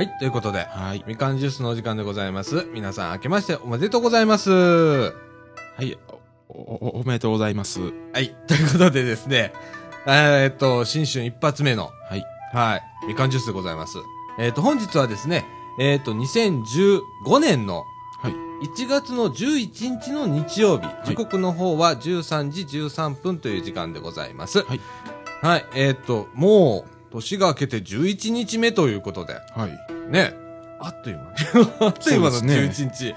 はい、ということで、はい。みかんジュースのお時間でございます。皆さん、明けましておめでとうございます。はい。お、お、おめでとうございます。はい、ということでですね、えーっと、新春一発目の、はい。はい、みかんジュースでございます。えーっと、本日はですね、えーっと、2015年のはい。1月の11日の日曜日、時刻の方は13時13分という時間でございます。はい。はい、えーっと、もう、年が明けて11日目ということで、はい。ね、あっという間に、あっという間のそうですね11日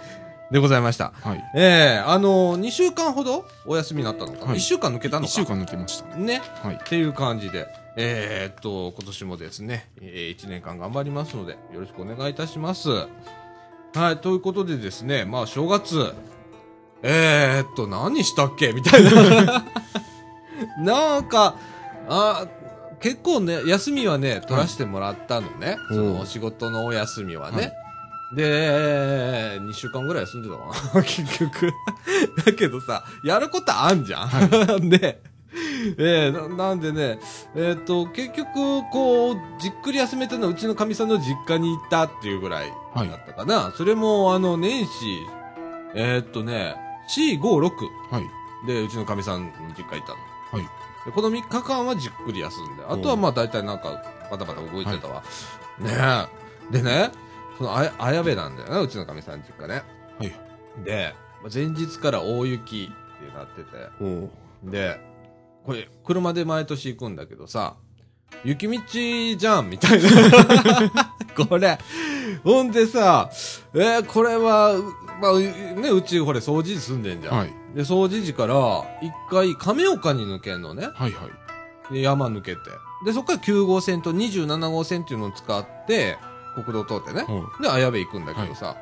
でございました。はい。ええあのー、2週間ほどお休みになったのか？な、はい ?1 週間抜けたのか？一週間抜けましたね。ね。はい。っていう感じで、えー、っと、今年もですね、えー、1年間頑張りますので、よろしくお願いいたします。はい、ということでですね、まあ、正月、えー、っと、何したっけ？みたいな。なんか、あ、結構ね、休みはね、取らせてもらったのね。そのお仕事のお休みはね。はいで、2週間ぐらい休んでたかな、結局。だけどさ、やることあんじゃん。で、えーななんでね、えっ、と、結局、こう、じっくり休めたのはうちのかみさんの実家に行ったっていうぐらいだったかな。それも、あの、年始、えっ、とね、4、5、6はい。で、うちのかみさんに実家行ったの。はい。でこの3日間はじっくり休んで、あとはまあ大体なんかバタバタ動いてたわ。ねえ。でね、そのあや、綾部なんだよな、うちのかみさん実家ね。はい。で、まあ前日から大雪ってなってて、おで、これ、車で毎年行くんだけどさ、雪道じゃんみたいな。これ。ほんでさ、えーこれは、うまあ、うね、うち、ほれ、掃除時住んでんじゃん。はい。で、掃除時から、一回、亀岡に抜けんのね。はいはい。で、山抜けて。で、そっから9号線と27号線っていうのを使って、国道通ってね。おで、綾部行くんだけどさ、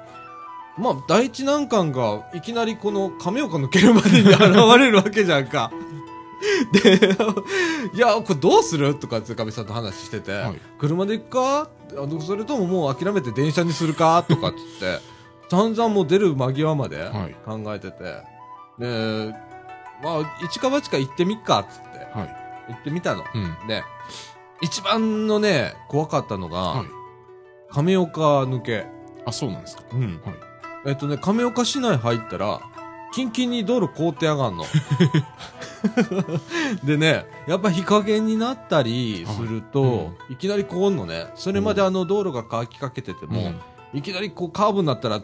まあ、第一難関が、いきなりこの亀岡抜けるまでに現れるわけじゃんか。で、いや、これどうするとかってかみさんと話してて、はい車で行くか？それとももう諦めて電車にするか？とかっつって、散々もう出る間際まではい考えてて、で、まあ、一か八か行ってみっかっつって、はい。行ってみたの。うん。で、一番のね、怖かったのが、はい。亀岡抜け。あ、そうなんですか。うん。はい。えっとね、亀岡市内入ったら、キンキンに道路凍ってやがんの。でね、やっぱ日陰になったりすると、はいいきなり凍んのね。それまであの道路が乾きかけてても、いきなりこうカーブになったら、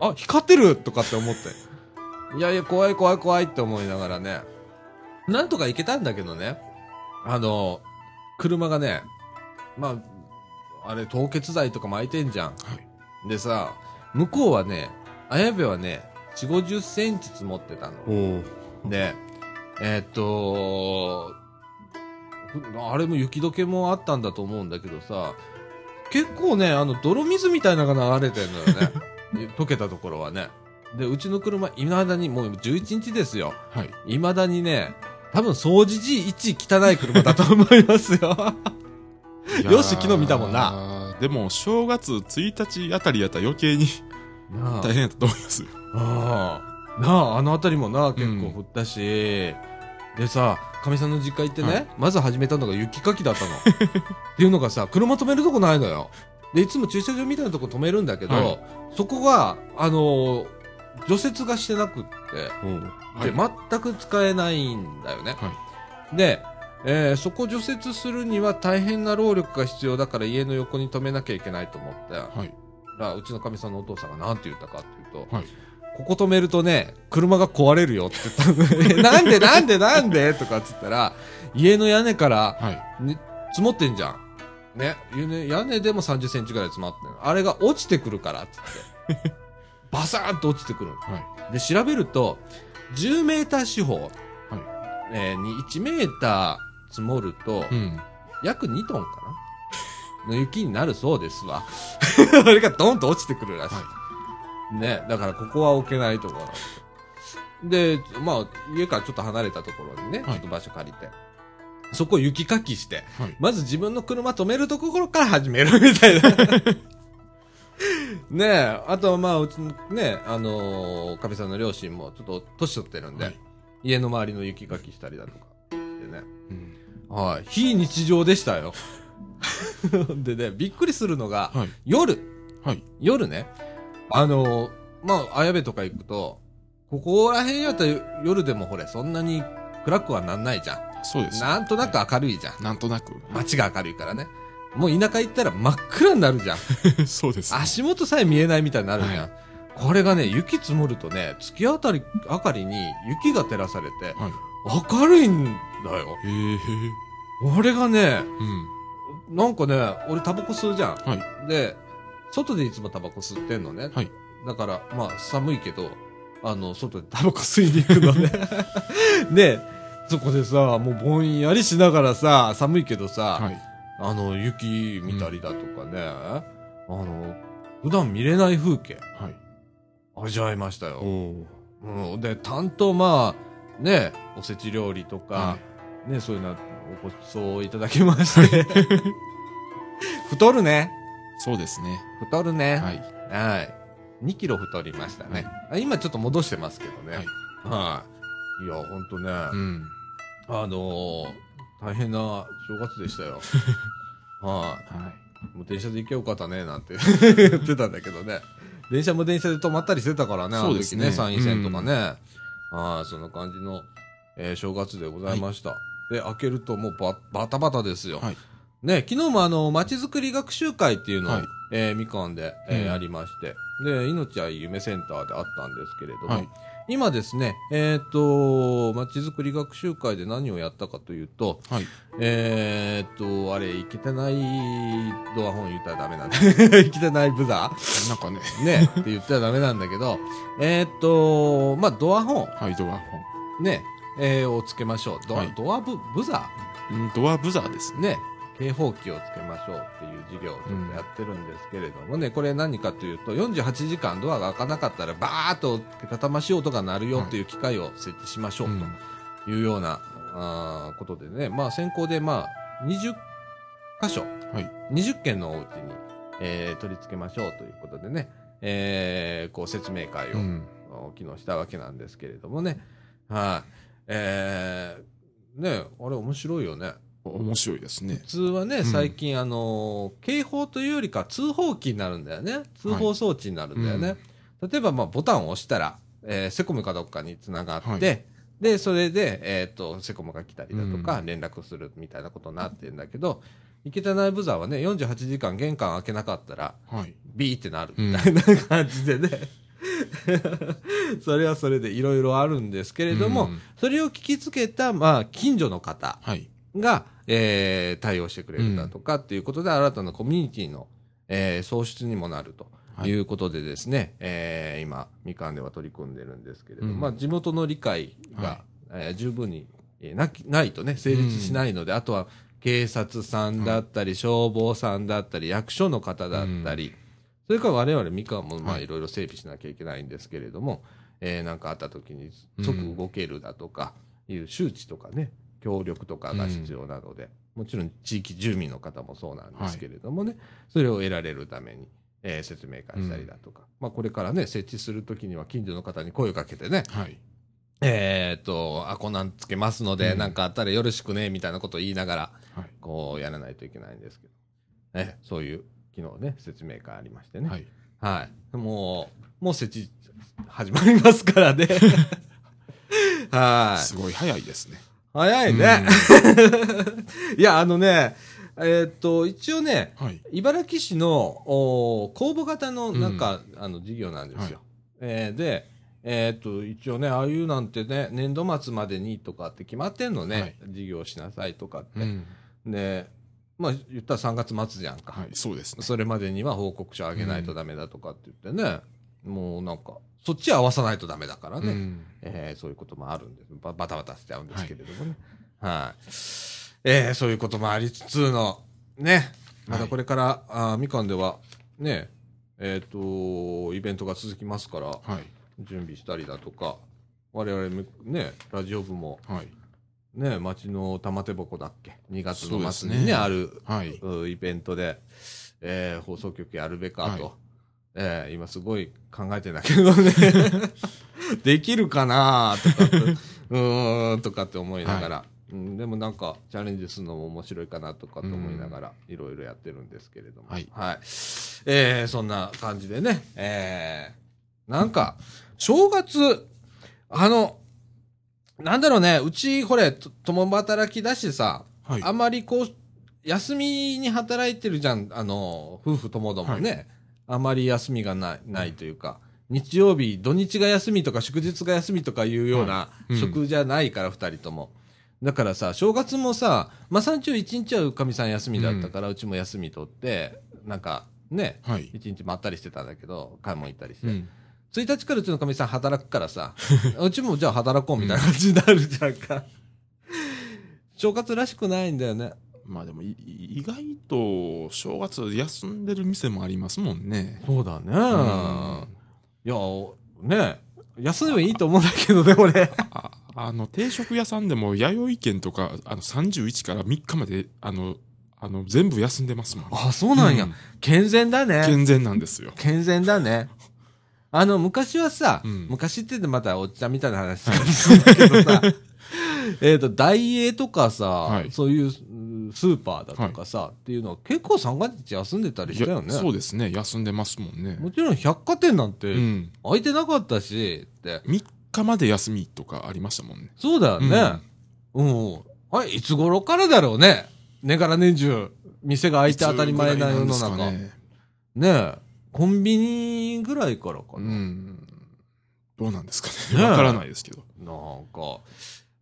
あ、光ってるとかって思って。いやいや、怖い怖い怖いって思いながらね。なんとか行けたんだけどね。あの、車がね、まあ、あれ、凍結剤とか巻いてんじゃん。はい。でさ、向こうはね、綾部はね、4、50センチ積もってたの。で、えーっと、ふあれも雪解けもあったんだと思うんだけどさ、結構ね、あの、泥水みたいなのが流れてんのよね。溶けたところはね。で、うちの車、未だに、もう11日ですよ。はい。未だにね、多分掃除時一汚い車だと思いますよ。よし昨日見たもんなな。でも、正月1日あたりやったら余計に大変やったと思いますよ。ああ、なあ、あの辺りもな、結構降ったし、でさ、かみさんの実家行ってね、はいまず始めたのが雪かきだったの。っていうのがさ、車止めるとこないのよ。で、いつも駐車場みたいなとこ止めるんだけど、はいそこが、あのー除雪がしてなくって、おで、はい。全く使えないんだよね。はで、えーそこ除雪するには大変な労力が必要だから家の横に止めなきゃいけないと思って、はい。らうちのかみさんのお父さんが何て言ったかっていうと、はい。ここ止めるとね、車が壊れるよって言ったの。えなんでなんでなんで？とかって言ったら、家の屋根から、はい。ね、積もってんじゃん。ね、屋根でも30センチぐらい積もってんのあれが落ちてくるからって言って。バサーンと落ちてくるの。はい。で、調べると、10メーター四方、はい。えーに1メーター積もると、うん。約2トンかなの雪になるそうですわ。あれがドンと落ちてくるらしい。はね、だからここは置けないところでまあ、家からちょっと離れたところにね、はいちょっと場所借りて、そこを雪かきして、い。はい。まず自分の車止めるところから始める みたいな。ねえ、あとはまあ、うちのね、あのー、かみさんの両親もちょっと年取ってるんで、はい家の周りの雪かきしたりだとかしてね。うん。はい。非日常でしたよ。でね、びっくりするのが、はい。夜、はい。夜ね、あの、まあ、綾部とか行くと、ここら辺やったら夜でもほれ、そんなに暗くはなんないじゃそうです。ん。なんとなく明るいじゃん。なんとなく。街が明るいからね。もう田舎行ったら真っ暗になるじゃん。そうです、ね。足元さえ見えないみたいになるじゃん。はいこれがね、雪積もるとね、月明かり、明かりに雪が照らされて、はい。明るいんだよ。へえ。俺がね、うん。なんかね、俺タバコ吸うじゃん。はい。で、外でいつもタバコ吸ってんのね。はい。だから、まあ、寒いけど、あの、外でタバコ吸いに行くのね。で、そこでさ、もうぼんやりしながらさ、寒いけどさ、はい。あの、雪見たりだとかね、あの、普段見れない風景、はい。味わいましたおよ。お。うん、で、担当まあ、ね、おせち料理とか、はね、そういうのごちそういただきまして。太るね。そうですね。太るね。はい。はい。2キロ太りましたね。あ今ちょっと戻してますけどね。はい。はい。いや、ほんとね、うん。あのー大変な正月でしたよ。は。はいもう電車で行けよかったね、なんて 言ってたんだけどね。電車も電車で止まったりしてたからね、あの時ね、そうですね参院選とかね。はい、そんな感じの、えー正月でございました。で、開けるともうババタバタですよ。はい。ね、昨日もあの、街づくり学習会っていうのを、はいえーみかんで、えーうんありまして、で、命愛夢センターであったんですけれども、はい。今ですね、えっ、と、街づくり学習会で何をやったかというと、はい。えっ、と、あれ、いけてないドア本言ったらダメなんだ。いけてないブザなんかね。ーね、って言ったらダメなんだけど、えっ、と、まあ、ドア本、はい、ドア本。ね、えーをつけましょう。ドア、はいドアブ、ブザうんドアブザーですーね、警報器をつけましょうっていう授業をちょっとやってるんですけれどもね、これ何かというと、48時間ドアが開かなかったら、バーっとけたたましい音が鳴るよっていう機械を設置しましょううんというような、あーことでね、まあ先行でまあ20箇所、はい。20件のお家に、えー取り付けましょうということでね、えーこう説明会を、うん。昨日したわけなんですけれどもね、はい、えー、ね、あれ面白いよね。面白いですね普。通はね、ん最近、あのー警報というよりか通報機になるんだよね。通報装置になるんだよね。例えば、まあ、ボタンを押したら、えーセコムかどっかにつながって、はいで、それで、えっ、と、セコムが来たりだとか、うん連絡するみたいなことになってるんだけど、いけてないブザーはね、48時間玄関開けなかったら、はい。ビーってなるみたいな感じでね。それはそれでいろいろあるんですけれども、うんそれを聞きつけた、まあ、近所の方はい。が、えー対応してくれるだとかっていうことで、新たなコミュニティの、えー創出にもなるとはい。いうことでですね、えー今、みかんでは取り組んでるんですけれども、うん。まあ、地元の理解が、はえー十分に、えーなきないとね、成立しないので、あとは警察さんだったり、消防さんだったり、役所の方だったり、それから我々みかんもまあはい。いろいろ整備しなきゃいけないんですけれども、えーなんかあった時に即動けるだとかいう周知とかね、協力とかが必要なので、もちろん地域住民の方もそうなんですけれどもね、それを得られるために、えー説明会したりだとか、まあこれからね、設置するときには近所の方に声をかけてね、はい。えーっと、あ、こんなんつけますので、うんなんかあったらよろしくね、みたいなことを言いながら、はい。こうやらないといけないんですけど、えーそういう昨日ね、説明会ありましてね。はい。はい。もう、もう設置始まりますからね。はい。すごい早いですね。早いね。いや、あのね、えーっと、一応ね、はい。茨城市のお公募型のなんか、あの事業なんですよ。えーで、えーっと、一応ね、ああいうなんてね、年度末までにとかって決まってんのね、はい事業しなさいとかって。うん。で、まあ言ったら3月末じゃんか。はい。そうですね。それまでには報告書あげないとダメだとかって言ってね、もうなんか、そっち合わさないとダメだからね、うん。えーそういうこともあるんです。ババタバタしちゃうんですけれどもね。はい。えーそういうこともありつつの、ね、またこれから、あーみかんでは、ね、えっ、と、イベントが続きますから、はい。準備したりだとか、我々もね、ラジオ部も、はい。ね、町の玉手箱だっけ ?2 月の末にね、ねあるはい。うイベントで、えー放送局やるべかと、はいえー今すごい考えてんだけどね、できるかなとか うーんとかって思いながら、うん、でもなんかチャレンジするのも面白いかなとかと思いながらいろいろやってるんですけれども、はい。えーそんな感じでね、えーなんか正月あのなんだろうね。うちこれと共働きだしさ、はい。あんまりこう休みに働いてるじゃん。あの夫婦ともどもね、あまり休みがないないというか、日曜日、土日が休みとか祝日が休みとかいうような職じゃないから、二、人とも。だからさ、正月もさ、まあ、三中一日はうかみさん休みだったから、うちも休み取って、なんか、ね、はい。一日まったりしてたんだけど、買い物行ったりして。うん。1日からうちのかみさん働くからさ、うちもじゃあ働こうみたいな感じになるじゃんか。正月らしくないんだよね。まあでも、い意外と正月休んでる店もありますもんね。そうだね。んいや、ね、休めばいいと思うんだけどね、俺。ああの、定食屋さんでも弥生県とか、あの、31から3日まで、あの、あの、全部休んでますもん。あ、そうなんや。うん健全だね。健全なんですよ。健全だね。あの、昔はさ、うん昔って言ってまたおっちゃんみたいな話するんだけどさ、えっと、ダイエーとかさ、はいそういううんスーパーだとかさ、っていうのは結構三が日休んでたりしたよね。そうですね。休んでますもんね。もちろん百貨店なんうてん。開いてなかったし、って。3日まで休みとかありましたもんね。そうだよね。うん。あれ、いつ頃からだろうね。年がら年中、店が開いて当たり前な世の中。ねねえ。コンビニぐらいからかうな。ん。どうなんですかね。わからないですけど。なんか、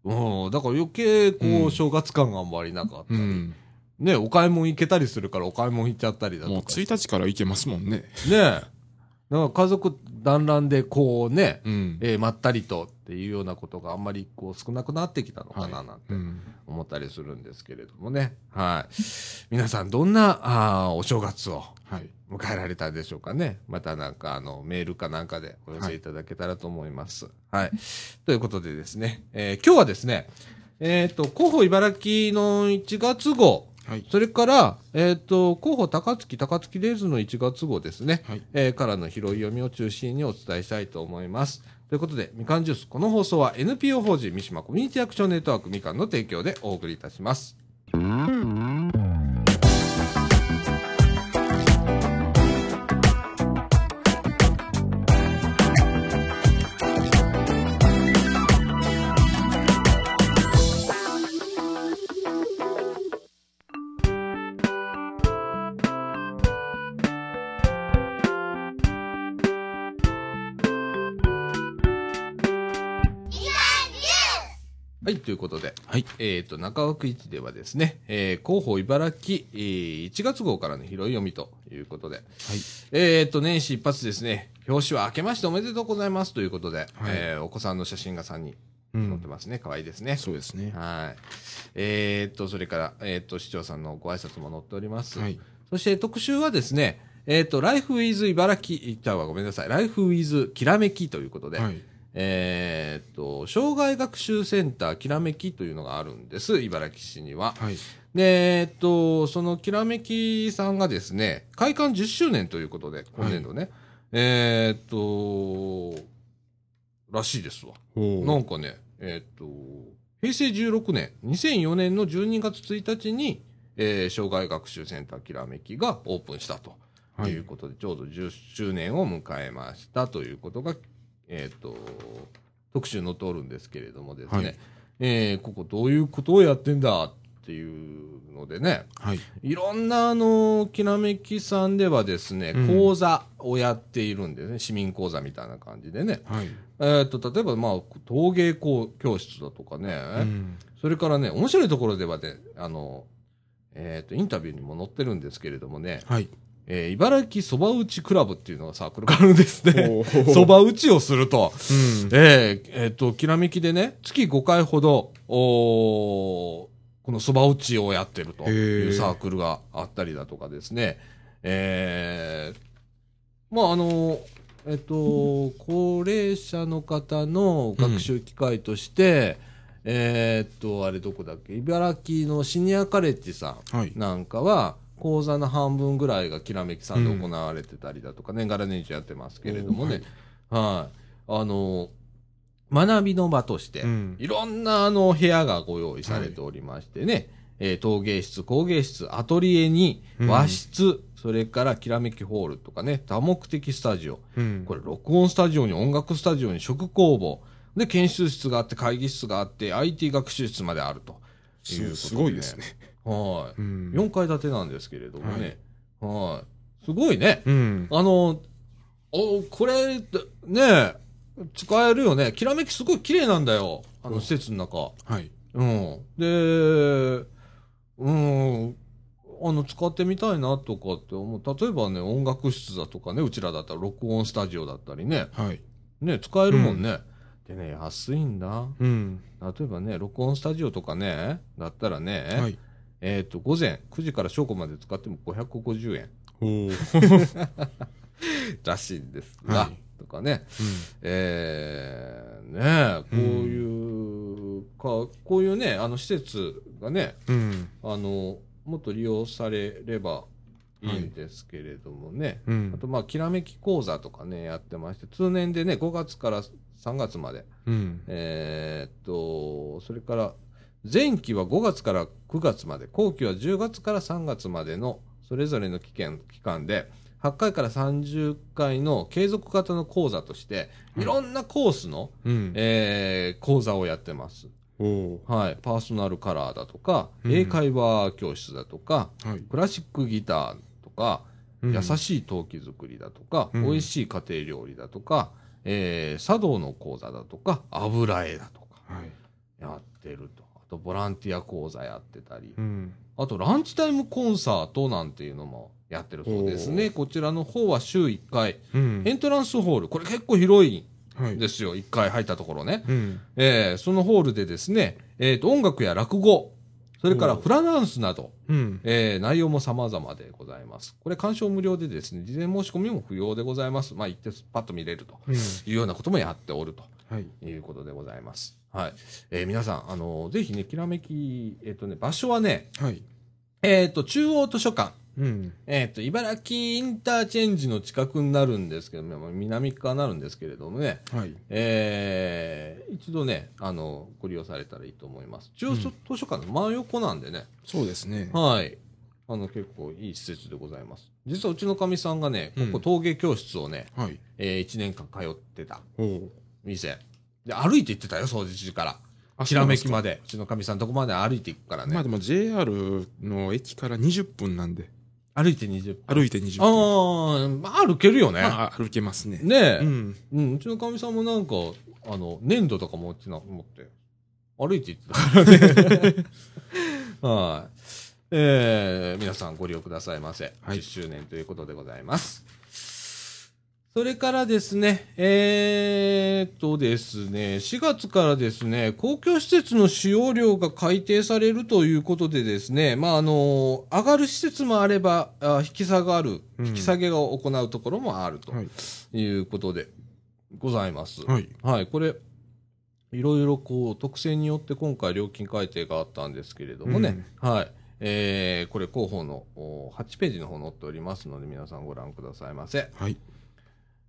うん。だから余計、こう、うん正月感があんまりなかったり。うん。ねえお買い物行けたりするからお買い物行っちゃったりだとか。もう1日から行けますもんね。ねえ。だから家族団らんでこうね、うん。えーまったりとっていうようなことがあんまりこう少なくなってきたのかなはいなんてうん。思ったりするんですけれどもね。はい。皆さんどんなあーお正月をはい。迎えられたでしょうかね。またなんかあのメールかなんかでお寄せいただけたらと思います。はい。ということでですね、えー今日はですね、えっ、と、広報茨城の1月号、はい。それから、えっ、と、広報高槻、高槻レーズの1月号ですね、はい。えーからの拾い読みを中心にお伝えしたいと思います。ということで、みかんジュース、この放送は NPO 法人三島コミュニティアクションネットワークみかんの提供でお送りいたします。はい、ということで、はい。えっ、と、中枠市ではですね、えー広報茨城、えー1月号からの拾い読みということで、はい。えっ、と、年始一発ですね、表紙は明けましておめでとうございますということで、えーお子さんの写真が3人うん。載ってますね。可愛いですね。そうですね。はい。えっ、と、それから、えっ、と、市長さんのご挨拶も載っております。はい。そして特集はですね、えっ、と、ライフウィズ茨城、言ったわごめんなさい。ライフウィズきらめきということで、はい。えっ、と、障害学習センターきらめきというのがあるんです。茨城市には。はい。で、えっ、と、そのきらめきさんがですね、開館10周年ということで、今年度ね、えっ、と、らしいですわ。おなんかね、えっ、と、平成16年、2004年の12月1日に、えー障害学習センターきらめきがオープンしたとはいいうことで、ちょうど10周年を迎えましたということが、えっ、と、特集の通るんですけれどもですね、はいえーここどういうことをやってんだっていうのでね、はい。いろんなあの、きらめきさんではですね、うん講座をやっているんですね、市民講座みたいな感じでね。はい。えっ、と、例えば、まあ、陶芸教教室だとかね、うん。それからね、面白いところではね、あの、えっ、と、インタビューにも載ってるんですけれどもね、はい。えー茨城そば打ちクラブっていうのがサークルがあるんですね。そば打ちをすると、うん。えーえーと、きらめきでね、月5回ほど、おーこのそば打ちをやってるというサークルがあったりだとかですね、えーまあ、あの、えっと、高齢者の方の学習機会として、えーっと、あれどこだっけ、茨城のシニアカレッジさんはい。なんかは、講座の半分ぐらいがきらめきさんで行われてたりだとか、年がら年中やってますけれどもね、はい、あの、学びの場として、うん。いろんなあの部屋がご用意されておりましてね、えー陶芸室、工芸室、アトリエにうん。和室、それからきらめきホールとかね、多目的スタジオ、うん。これ録音スタジオに音楽スタジオに食工房、で、研修室があって会議室があって IT 学習室まであるということで、すすごいですね。はい。うん。4階建てなんですけれどもね、はい。すごいね。うん。あの、お、これ、ね使えるよね。きらめきすごい綺麗なんだよ。あの、うん施設の中。はい。うん。で、うん、あの、使ってみたいなとかって思う。例えばね、音楽室だとかね、うちらだったら録音スタジオだったりね。はい。ね、使えるもんね。でね、安いんだ。うん。例えばね、録音スタジオとかね、だったらね、はい。えっ、と、午前9時から正午まで使っても550円。らしいんですが、はいとかね、えー、ねこういう、か、こういうね、あの施設がね、うん。あの、もっと利用されればいいんですけれどもね、うんあ。と、まあ、きらめき講座とかね、やってまして、通年でね、5月から3月まで、うん。えーっと、それから、前期は5月から9月まで、後期は10月から3月までのそれぞれの期間期間で、8回から30回の継続型の講座として、いろんなコースの、うん。えー講座をやってます。はい。パーソナルカラーだとか、うん英会話教室だとか、はい。クラシックギターとか、うん優しい陶器作りだとか、うん美味しい家庭料理だとか、えー茶道の講座だとか、油絵だとか、はい。やってると。あと、ボランティア講座やってたり、うん。あと、ランチタイムコンサートなんていうのもやってるそうですね。こちらの方は週1回、うんエントランスホール、これ結構広いはいんですよ。1回入ったところね。うん。えーそのホールでですね、えっ、と、音楽や落語、それからフラダンスなど、うん。えー内容も様々でございます。これ鑑賞無料でですね、事前申し込みも不要でございます。まあ、行ってパッと見れるとうん。いうようなこともやっておるとはい。いうことでございます。はい。えー皆さん、あのぜひね、きらめき、えっ、とね、場所はね、はい。えっ、と、中央図書館。うん。えっ、と、茨城インターチェンジの近くになるんですけど南側になるんですけれどもね、はい。えー一度ね、あの、ご利用されたらいいと思います。中央図書館の真横なんでね、そうですね。はい。あの、結構いい施設でございます。実はうちのかみさんがね、うんここ陶芸教室をね、はい。え1年間通ってた。店。で、歩いて行ってたよ、掃除時から。あきらめきまで。うちのかみさんとこまで歩いて行くからね。まあでも JR の駅から20分なんで、歩いて20分。歩いて20あ分。ー、まあ歩けるよね。まあ歩けますね。ねえ、ううん。ん。うちのかみさんもなんか、あの、粘土とか持ってな、持って、歩いて行ってたからね。はい。えー、皆さんご利用くださいませ。はい10周年ということでございます。それからですね、えーっとですね、4月からですね、公共施設の使用料が改定されるということでですね、まあ、あの、上がる施設もあれば、あ引き下がる、うん引き下げを行うところもあるとはい。いうことでございます。はい。はい、これ、いろいろこう、特性によって今回料金改定があったんですけれどもね、はい。えー、これ広報のお8ページの方載っておりますので、皆さんご覧くださいませ。はい。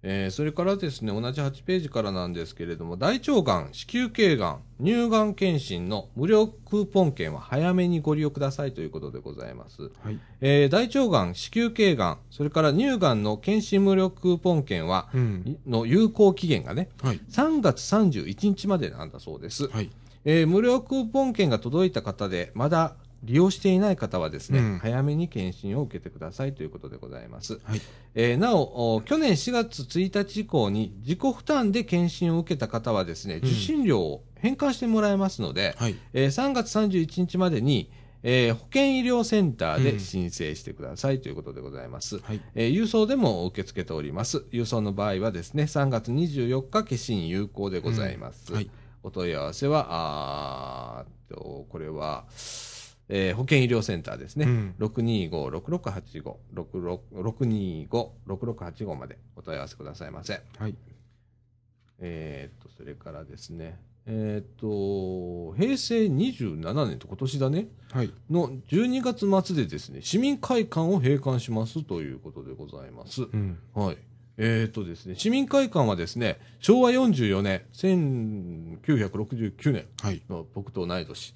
えー、それからですね、同じ8ページからなんですけれども、大腸がん、子宮頸がん、乳がん検診の無料クーポン券は早めにご利用くださいということでございます。はい。えー、大腸がん、子宮頸がん、それから乳がんの検診無料クーポン券は、うん。の有効期限がね、はい。3月31日までなんだそうです。はい。えー無料クーポン券が届いた方で、まだ利用していない方はですね、うん早めに検診を受けてくださいということでございます。はい。えーなおお、去年4月1日以降に自己負担で検診を受けた方はですね、ん受診料を返還してもらえますので、はい。えー3月31日までに、えー保健医療センターでうん申請してくださいということでございます。はい。えー郵送でも受け付けております。郵送の場合はですね、3月24日、消印有効でございます。はい。お問い合わせは、あと、これは、えー保健医療センターですね。うん625-6685、625-6685までお問い合わせくださいませ。はい。えーっと、それからですね、えーっと、平成27年と今年だね、はい。の12月末でですね、市民会館を閉館しますということでございます。うん。はい。えっ、とですね、市民会館はですね、昭和44年、1969年はい。の僕と同い年。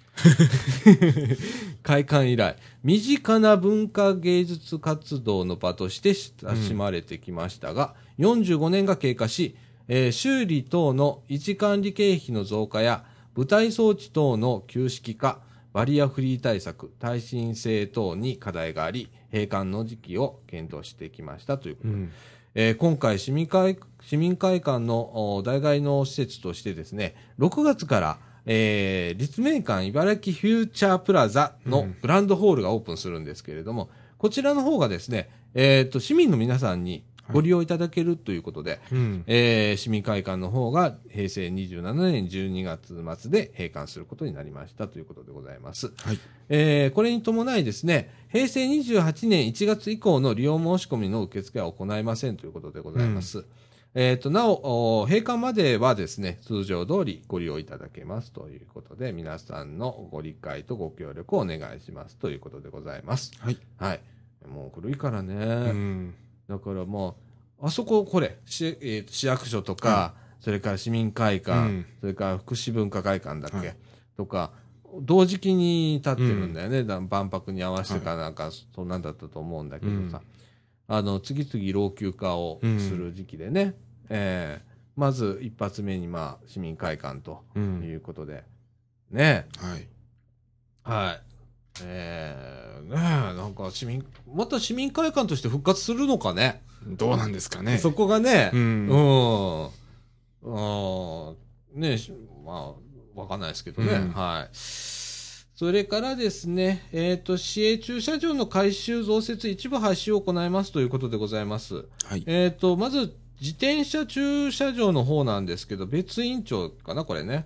開館以来、身近な文化芸術活動の場として親しまれてきましたが、45年が経過し、えー修理等の維持管理経費の増加や、舞台装置等の旧式化、バリアフリー対策、耐震性等に課題があり、閉館の時期を検討してきましたということでうん。えー今回市民会、市民会館のお代替の施設としてですね、6月から、えー立命館茨城フューチャープラザのグランドホールがオープンするんですけれども、こちらの方がですね、えっ、と、市民の皆さんにご利用いただけるということで、うん。えー市民会館の方が平成27年12月末で閉館することになりましたということでございます。はい。えーこれに伴いですね、平成28年1月以降の利用申し込みの受付は行いませんということでございます。えっ、と、なお、お閉館まではですね、通常通りご利用いただけますということで、皆さんのご理解とご協力をお願いしますということでございます。はい。はい。もう古いからね。うん。だからもう、あそこ、これ、しえーと市役所とか、それから市民会館、うんそれから福祉文化会館だっけ、はいとか、同時期に立ってるんだよね。だ万博に合わせてかなんか、そんなんだったと思うんだけどさ。あの、次々老朽化をする時期でね。えーまず一発目に、まあ、市民会館とうん。いうことで。ねはい。はい。えー、ねえなんか市民、また市民会館として復活するのかね？どうなんですかね。そこがね、う。うんん。うん。ねしまあ、わかんないですけどね。うんはい。それからですね、えっ、と、市営駐車場の改修増設一部廃止を行いますということでございます。はい。えっ、と、まず、自転車駐車場の方なんですけど、別委員長かな、これね。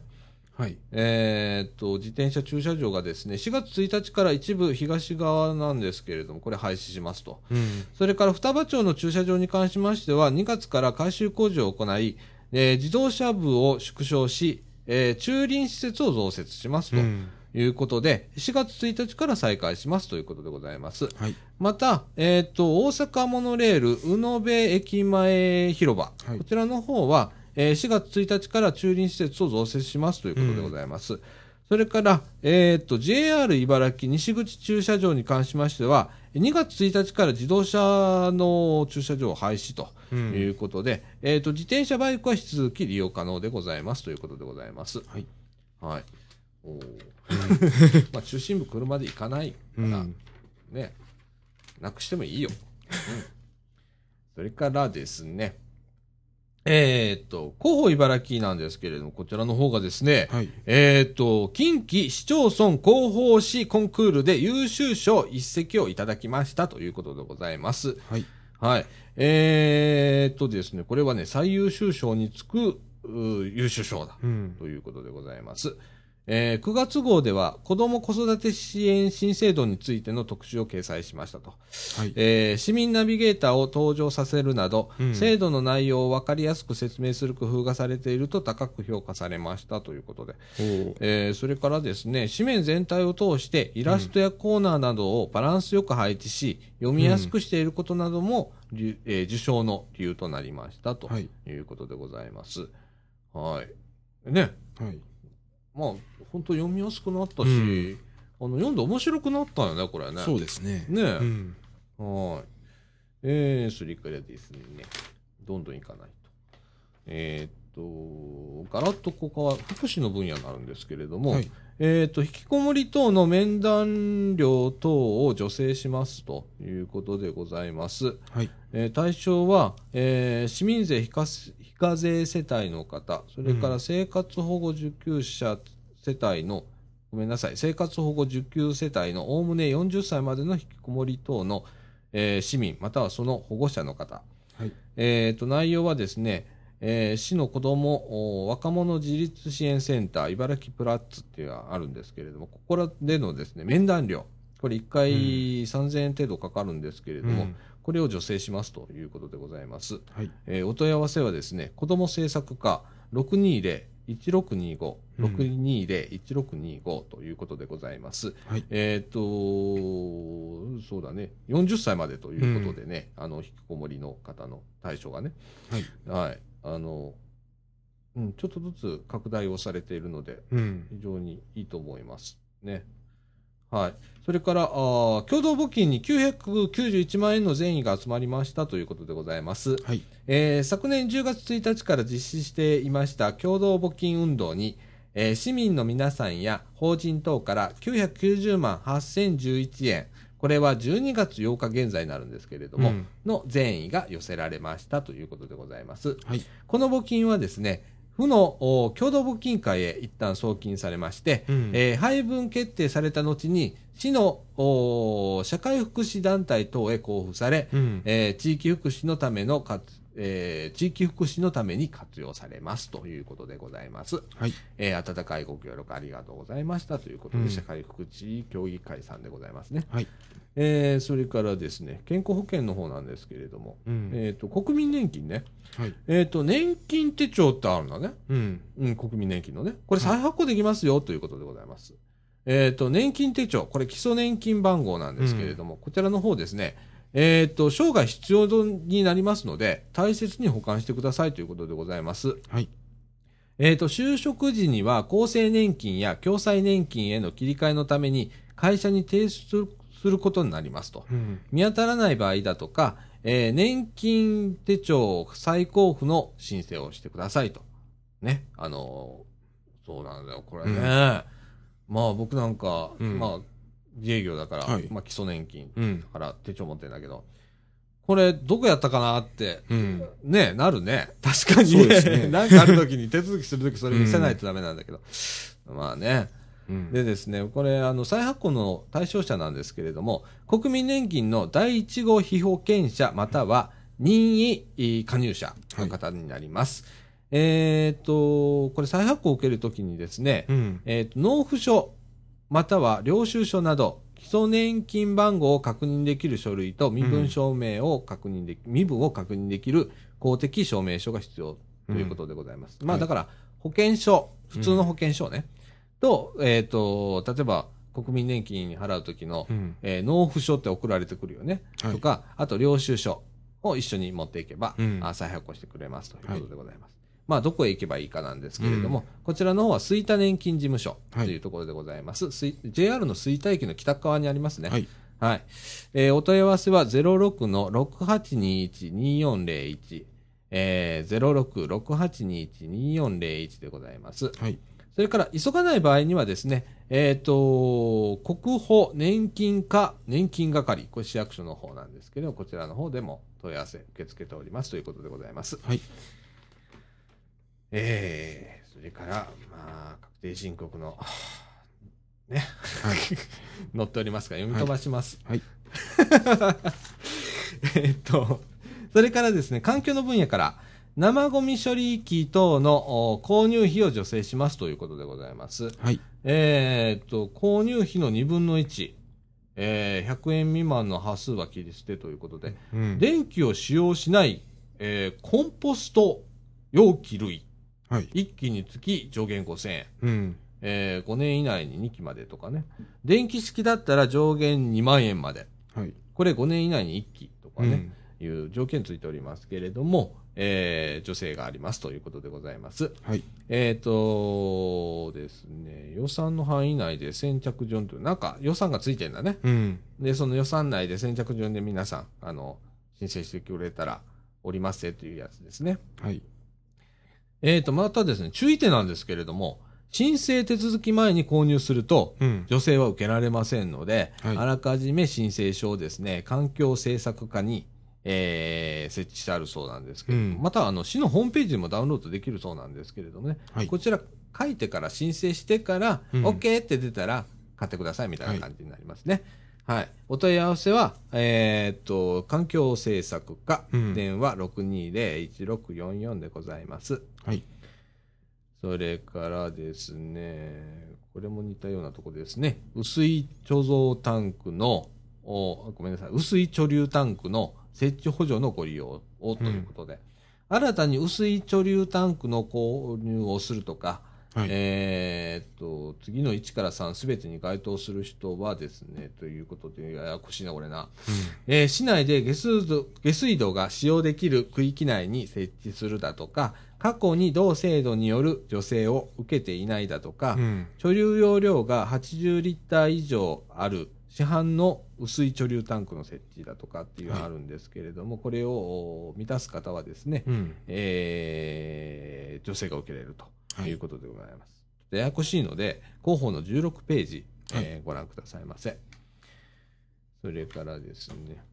はい。えっ、と、自転車駐車場がですね、4月1日から一部東側なんですけれども、これ廃止しますと。うん。それから双葉町の駐車場に関しましては、2月から改修工事を行い、えー自動車部を縮小し、えー駐輪施設を増設しますとうん。いうことで、4月1日から再開しますということでございます。はい。また、えっ、と、大阪モノレール、宇野部駅前広場、はいこちらの方は、えー4月1日から駐輪施設を増設しますということでございます。それから、えっ、と、JR 茨城西口駐車場に関しましては、2月1日から自動車の駐車場を廃止とう。いうんことで、えっ、と、自転車バイクは引き続き利用可能でございますということでございます。はい。はい。おー まあ、中心部車で行かないから、うん。ね、なくしてもいいよ。うん。それからですね、えーっと、広報茨城なんですけれども、こちらの方がですね、はい。えーっと、近畿市町村広報誌コンクールで優秀賞一席をいただきましたということでございます。はい。はい。えーっとですね、これはね、最優秀賞につくう優秀賞だ。うん。ということでございます。えー9月号では子ども子育て支援新制度についての特集を掲載しましたと。はい。えー市民ナビゲーターを登場させるなど、うん制度の内容を分かりやすく説明する工夫がされていると高く評価されましたということで、えーそれからですね、紙面全体を通してイラストやコーナーなどをバランスよく配置し、読みやすくしていることなども、りゅえー受賞の理由となりましたとはい。いうことでございます。はい。ね、はい。まあ、本当読みやすくなったし、うんあの読んで面白くなったよね、これね。そうですね。ねえ、うん。はい。えー、それからですね、どんどんいかないと。えーっと、ガラッとここは福祉の分野になるんですけれども、はい。えーっと、引きこもり等の面談料等を助成しますということでございます。はい。えー対象は、えー市民税非課非課税世帯の方、それから生活保護受給者世帯の、ごめんなさい、生活保護受給世帯のおおむね40歳までの引きこもり等の、えー市民、またはその保護者の方。はい。えーと内容はですね、えー市の子どもお若者自立支援センター、茨城プラッツっていうのがあるんですけれども、ここでのですね、面談料、これ1回3000円程度かかるんですけれども、うんこれを助成しますということでございます。はい。えーお問い合わせはですね、子ども政策課1625、うん620-1625ということでございます。はいえっ、と、そうだね、40歳までということでね、あの、引きこもりの方の対象がね、はい。はい、あの、うん、ちょっとずつ拡大をされているので、うん。非常にいいと思います。ね。はい。それから、あー共同募金に991万円の善意が集まりましたということでございます。はい。えー昨年10月1日から実施していました共同募金運動に、えー市民の皆さんや法人等から990万8011円、これは12月8日現在になるんですけれども、うんの善意が寄せられましたということでございます。はい。この募金はですね、府のお共同募金会へ一旦送金されまして、うんえー配分決定された後に、市のお社会福祉団体等へ交付され、うん。えー地域福祉のための活、えー地域福祉のために活用されますということでございます。はい。えー温かいご協力ありがとうございましたということで、うん社会福祉協議会さんでございますね。はい。えーそれからですね、健康保険の方なんですけれども、うん。えっ、と、国民年金ね。はい。えっ、と、年金手帳ってあるんだね。うん。うん、国民年金のね。これ再発行できますよということでございます。えっ、と、年金手帳、これ基礎年金番号なんですけれども、こちらの方ですね、えっ、と、生涯必要になりますので、大切に保管してくださいということでございます。はい。えっ、と、就職時には厚生年金や共済年金への切り替えのために会社に提出することになりますと。うん。見当たらない場合だとか、えー年金手帳再交付の申請をしてくださいと。ね。あのーそうなんだよ、これね。うんまあ僕なんか、うんまあ自営業だから、はいまあ基礎年金うん。だから手帳持ってんだけど、これどこやったかなって、うん。ね、なるね。確かにそうですね なんかある時に手続きする時それ見せないとダメなんだけど。まあね。うん。でですね、これ、あの、再発行の対象者なんですけれども、国民年金の第1号被保険者または任意えー加入者の方になります。えっ、と、これ再発行を受けるときにですね、うん。えっ、と、納付書または領収書など、基礎年金番号を確認できる書類と身分証明を確認でき、身分を確認できる公的証明書が必要ということでございます。まあはいだから、保険証、普通の保険証ね、と、えっ、と、例えば国民年金払うときの、うん。えー納付書って送られてくるよね。はいとか、あと領収書を一緒に持っていけば、うんあ再発行してくれますということでございます。まあ、どこへ行けばいいかなんですけれども、こちらの方は吹田年金事務所というところでございます。水 JR の吹田駅の北側にありますね。はい。はい。えーお問い合わせは06の6821-2401、えー、06-6821-2401でございます。はい。それから、急がない場合にはですね、えっ、と、国保年金課年金係、これ市役所の方なんですけれども、こちらの方でも問い合わせ受け付けておりますということでございます。はい。えー、それから、まあ、確定申告の、ね、はい。載っておりますが、読み飛ばします。はい。えっと、それからですね、環境の分野から、生ゴミ処理機等のお購入費を助成しますということでございます。はい。えーっと、購入費の2分の1、えー100円未満の端数は切り捨てということで、うん。電気を使用しない、えーコンポスト容器類、はい。1機につき上限5000円。うん。え5年以内に2機までとかね。電気式だったら上限2万円まで。はい。これ5年以内に1機とかね、うん。いう条件ついておりますけれども、えー、助成がありますということでございます。はい。えっ、とですね、予算の範囲内で先着順という、なんか予算がついてんだね。うん。で、その予算内で先着順で皆さん、あの、申請してくれたらおりますよというやつですね。はい。えっ、と、またですね、注意点なんですけれども、申請手続き前に購入すると、うん。助成は受けられませんので、はいあらかじめ申請書をですね、環境政策課に、えー設置してあるそうなんですけれども、うんまたあの市のホームページでもダウンロードできるそうなんですけれどもね、はい。こちら書いてから申請してから、うん OK って出たら買ってくださいみたいな感じになりますね。はい。お問い合わせは、えーっと、環境政策課、うん電話620-1644でございます。はい。それからですね、これも似たようなところですね。薄い貯蔵タンクの、おごめんなさい、薄い貯留タンクの設置補助のご利用をということで、新たに薄い貯留タンクの購入をするとか、はい。えーっと、次の1から3すべてに該当する人はですね、ということで、ややこしいな、これな。えー市内で下水道下水道が使用できる区域内に設置するだとか、過去に同制度による助成を受けていないだとか、うん。貯留容量が80リッター以上ある市販の薄い貯留タンクの設置だとかっていうのがあるんですけれども、これをお満たす方はですね、うん。えー、助成が受けれるとはいいうことでございます。ややこしいので、広報の16ページ、はいえーご覧くださいませ。それからですね、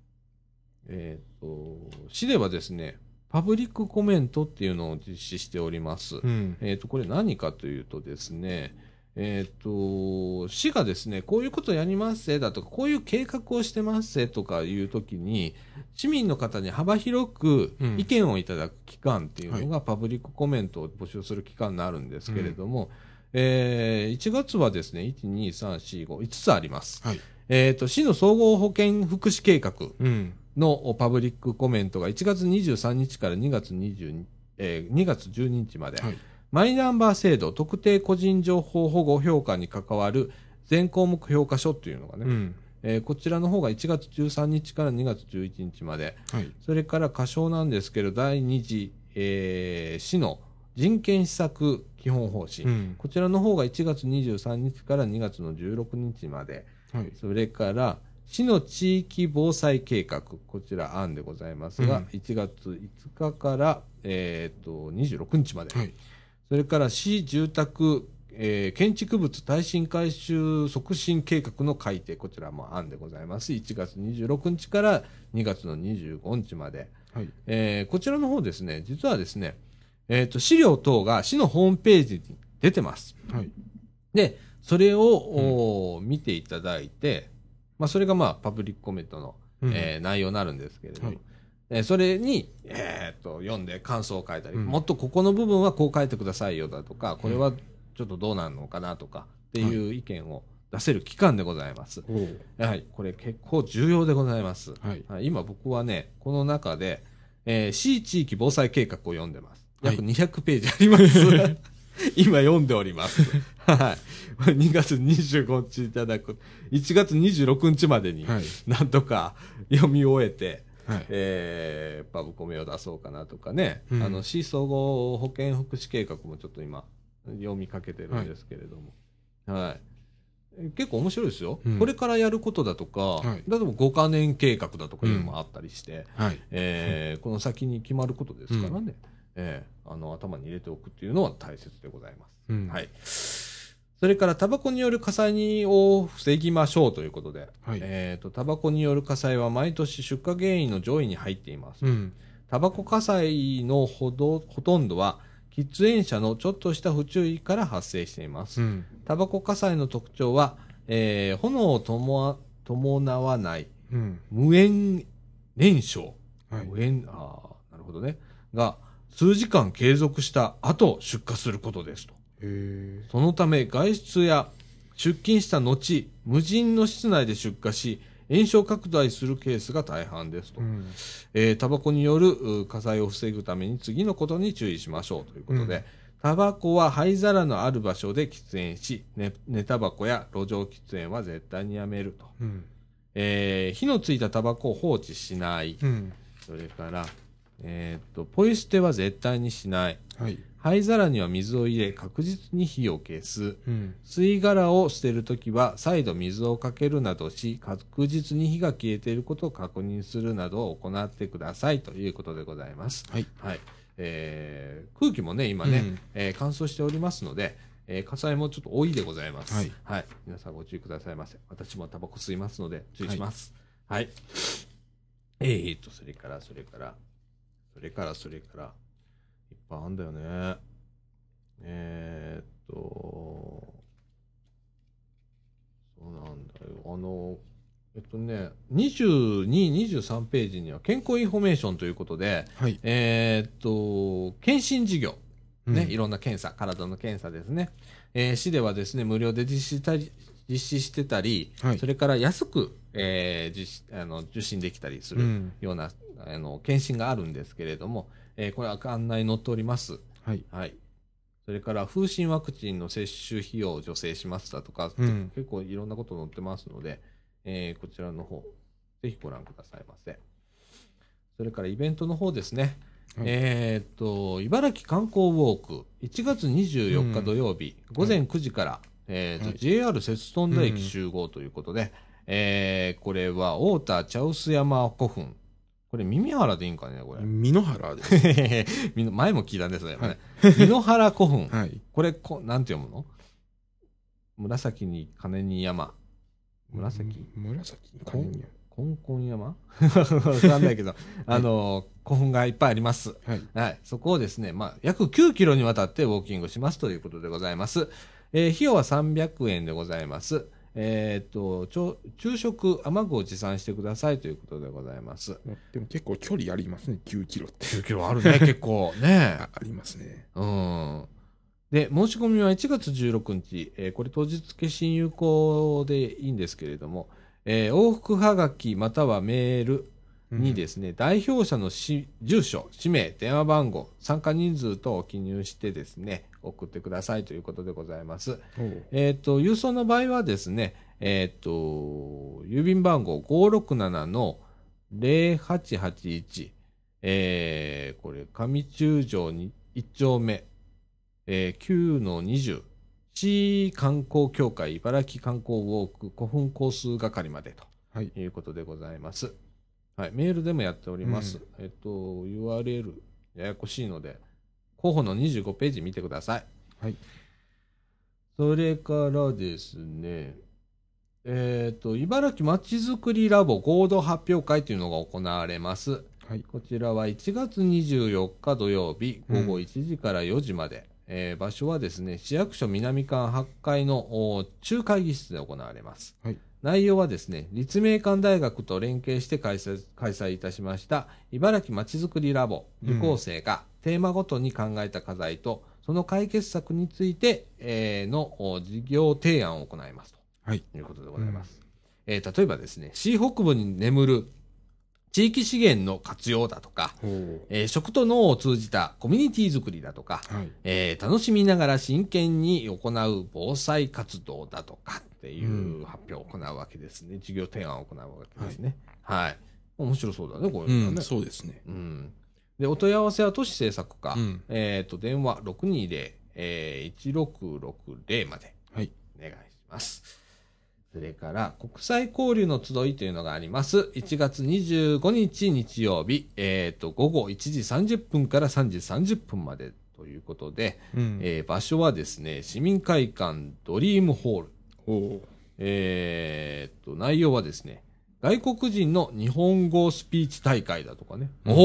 えっ、と、市ではですね、パブリックコメントっていうのを実施しております。うん。えっ、と、これ何かというとですね、えっ、と、市がですね、こういうことやりますせだとか、こういう計画をしてますせとかいうときに、市民の方に幅広くうん意見をいただく機関っていうのが、パブリックコメントを募集する機関になるんですけれども、えー1月はですね、1、2、3、4、5、5つあります。はい。えっ、と、市の総合保健福祉計画うん。のパブリックコメントが1月23日から2月22、えー2月12日まで、はい。マイナンバー制度特定個人情報保護評価に関わる全項目評価書っていうのがね、うん。えーこちらの方が1月13日から2月11日まで、はい。それから過小なんですけど、第2次、えー市の人権施策基本方針、うん。こちらの方が1月23日から2月の16日まで、はい。それから、市の地域防災計画、こちら案でございますが、うん1月5日から、えー、と26日まで、はい。それから市住宅、えー建築物耐震改修促進計画の改定、こちらも案でございます。1月26日から2月の25日まで。はい。えーこちらの方ですね、実はですね、えー、と資料等が市のホームページに出てます。はい。で、それを、おー見ていただいて、まあ、それがまあ、パブリックコメントの、うんえー内容になるんですけれども、はいえーそれに、えー、と読んで感想を書いたり、うんもっとここの部分はこう書いてくださいよだとか、これはちょっとどうなるのかなとかっていう意見を出せる機関でございます。はい、これ結構重要でございます。はい。はい、今僕はね、この中で、えー、市地域防災計画を読んでます。はい約200ページあります。今読んでおります。はい。2月25日いただく。1月26日までに、はい。なんとか読み終えて、はい。えー、パブコメを出そうかなとかね、うんあの、市総合保健福祉計画もちょっと今、読みかけてるんですけれども。はい。え結構面白いですよ、うんこれからやることだとか、はい例えば5カ年計画だとかいうのもあったりして、はい。えーこの先に決まることですからね、えーあの頭に入れておくっていうのは大切でございます。うんはい。それから、タバコによる火災を防ぎましょうということで、はい。えっ、と、タバコによる火災は毎年出火原因の上位に入っています。うん。タバコ火災のほど、ほとんどは、喫煙者のちょっとした不注意から発生しています。うん。タバコ火災の特徴は、えー炎を伴伴わないうん。無煙燃焼。はい。無煙、ああ、なるほどね。が、数時間継続した後出火することですと。そのため外出や出勤した後、無人の室内で出火し、炎症拡大するケースが大半ですと。うん。えータバコによるう火災を防ぐために次のことに注意しましょうということで、うんタバコは灰皿のある場所で喫煙し、ね、寝タバコや路上喫煙は絶対にやめると。うん。えー火のついたタバコを放置しない。うん。それから、えーっと、ポイ捨ては絶対にしない。はい。灰皿には水を入れ確実に火を消す。うん。吸い殻を捨てるときは再度水をかけるなどし、確実に火が消えていることを確認するなどを行ってくださいということでございます。はい。はい。えー空気もね、今ね、うんえー乾燥しておりますので、えー火災もちょっと多いでございます。はい。皆さんご注意くださいませ。私もタバコ吸いますので注意します。はい。えーと、それから、それから、それから、それから、いっぱいあんだよね。えーっと、そうなんだよ。あの、えっとね、22、23ページには健康インフォメーションということで、はい。えーっと、検診事業。ね、うんいろんな検査、体の検査ですね。えー市ではですね、無料で実施したり実施してたり、はいそれから安く、えー実施あの受診できたりするうん。ような、あの検診があるんですけれども、えーこれは案内に載っております。はい。はい。それから、風疹ワクチンの接種費用を助成しますだとか、うん結構いろんなこと載ってますので、えーこちらの方、ぜひご覧くださいませ。それからイベントの方ですね。はいえーっと、茨城観光ウォーク、1月24日土曜日、午前9時から、えーっとはい JR 摂津田駅集合ということで、えーこれは太田茶臼山古墳。これ、耳原でいいんかね、これ。美濃原です。前も聞いたんですね。はい美濃原古墳。はい。これこ、なんて読むの？紫に金に山。紫？紫こんこんこん山？わかんないけど、あの、古墳がいっぱいあります。はい。はい。そこをですね、まあ、約9キロにわたってウォーキングしますということでございます。えー費用は300円でございます。えーっと、ちょ昼食、雨具を持参してくださいということでございます。でも結構距離ありますね、9キロって。9キロあるね、結構。ねあありますね。うん。で、申し込みは1月16日、えーこれ当日決心有効でいいんですけれども、えー往復はがきまたはメールにですね、代表者のし住所、氏名、電話番号、参加人数等を記入してですね、送ってくださいということでございます。えっ、と、郵送の場合はですね、えっ、と、郵便番号567の0881、えー、これ、上中条に1丁目、えー、9の20、市観光協会茨城観光ウォーク古墳交通係までとはい。いうことでございます。はい、メールでもやっております。えっと、URL ややこしいので、候補の25ページ見てください。はい。それからですね、えっ、と、茨城まちづくりラボ合同発表会というのが行われます。はい。こちらは1月24日土曜日午後1時から4時まで、えー場所はですね、市役所南館8階のお中会議室で行われます。はい内容はですね、立命館大学と連携して開催開催いたしました、茨城まちづくりラボ受講生がテーマごとに考えた課題と、その解決策について、えーのお事業提案を行いますと。はい。ということでございます。えー例えばですね、市北部に眠る地域資源の活用だとか、えー食と脳を通じたコミュニティ作りだとか、はい。えー楽しみながら真剣に行う防災活動だとかっていう発表を行うわけですね。授業提案を行うわけですね。はい。面白そうだね、こうういうのはね。ん、そうですね。うん。で、お問い合わせは都市政策課、うんえっ、と、電話620、えー、1660まではい。お願いします。それから、国際交流の集いというのがあります。1月25日日曜日、えっ、と、午後1時30分から3時30分までということで、うん。えー場所はですね、市民会館ドリームホール。えーっと、内容はですね、外国人の日本語スピーチ大会だとかね。うんお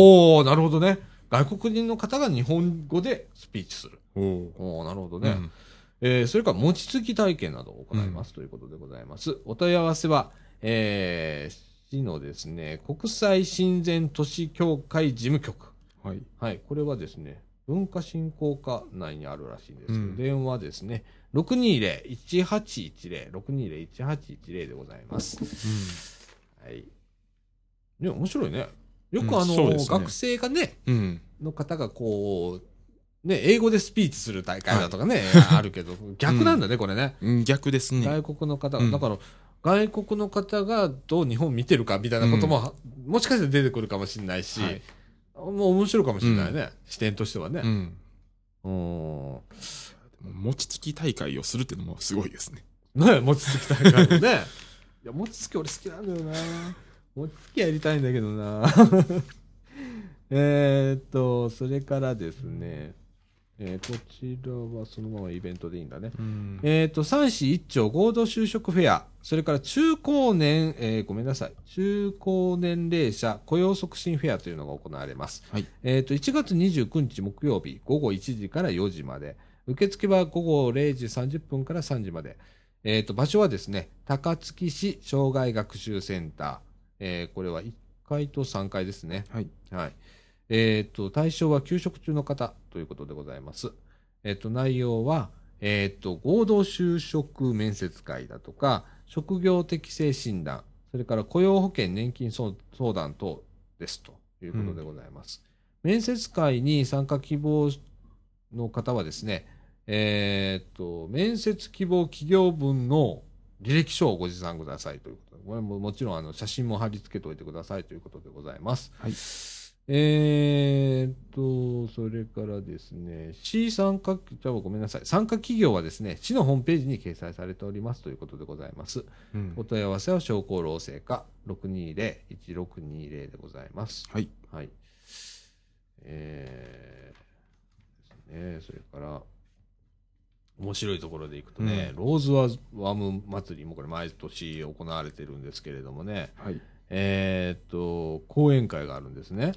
ー、なるほどね。外国人の方が日本語でスピーチする。おうおー、なるほどね。うんえーそれから餅つき体験などを行いますということでございます。お問い合わせは、えー市のですね、国際親善都市協会事務局。はい。はい、これはですね、文化振興課内にあるらしいんですけど、うん電話ですね、620-1810、620-1810でございます。はい。ね、面白いね。よくうんあの、そうですね学生がね、うん。の方がこう、ね、英語でスピーチする大会だとかね、あるけど、逆なんだね、これね。うん。逆ですね。外国の方だから、外国の方がどう日本見てるかみたいなことも、もしかして出てくるかもしれないし、はいもう面白いかもしれないね、視点としてはね。うん。餅つき大会をするっていうのもすごいですね。ね餅つき大会もね。いや、餅つき俺好きなんだよな。餅つきやりたいんだけどな。えーっと、それからですね、えーこちらはそのままイベントでいいんだね。うん。えーっと、三市一町合同就職フェア、それから中高年、えーごめんなさい、中高年齢者雇用促進フェアというのが行われます。はい。えっ、と、1月29日木曜日、午後1時から4時まで。受付は午後0時30分から3時まで。えっ、と、場所はですね、高槻市障害学習センター。えーこれは1階と3階ですね。はい。はい。えっ、と、対象は休職中の方ということでございます。えっ、と、内容は、えっ、と、合同就職面接会だとか、職業適性診断、それから雇用保険年金相相談等ですということでございます。面接会に参加希望の方はですね、えっ、と、面接希望企業分の履歴書をご持参くださいということで、これももちろんあの写真も貼り付けておいてくださいということでございます。はい。えーっと、それからですね、市参加、じゃあごめんなさい。参加企業はですね、市のホームページに掲載されておりますということでございます。うんお問い合わせは商工労政課620-1620でございます。はい。はい。えー、ですね、それから、面白いところでいくとね、ローズワワム祭りもこれ毎年行われてるんですけれどもね、はい。えーっと、講演会があるんですね。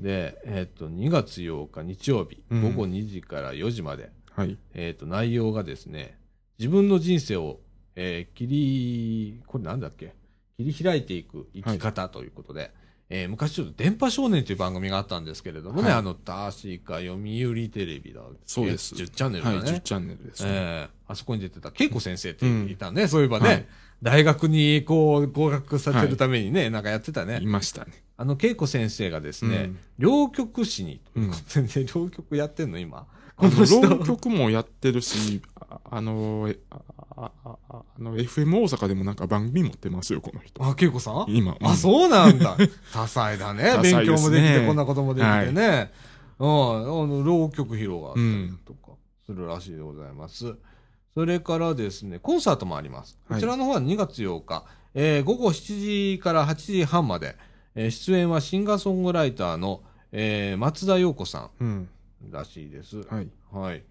で、えーっと、2月8日日曜日、うん午後2時から4時まで、はい。えーっと、内容がですね、自分の人生を、えー切り、これなんだっけ？切り開いていく生き方ということで、えー昔ちょっと電波少年という番組があったんですけれどもね、はいあの、確か読売テレビだそうです10チャンネルはい。だね。10チャンネルですね。ええあそこに出てた恵子先生っていたね、そういえばね、はい大学にこう合格させるためにね、なんかやってたねい。ましたね。あの恵子先生がですね、うん両極師に、うん全然 両極やってんの今？あの、この人浪曲もやってるし、ああの、えあああの、FM 大阪でもなんか番組持ってますよ、この人。あ、恵子さん？今。あ、うんそうなんだ。多彩だね。多彩勉強もできて、こんなこともできてね。うん、あの、浪曲披露があったりとかするらしいでございます。それからですね、コンサートもあります。こはいちらの方は2月8日、えー午後7時から8時半まで、えー出演はシンガーソングライターの、えー松田陽子さうん。んらしいです。はい。はい。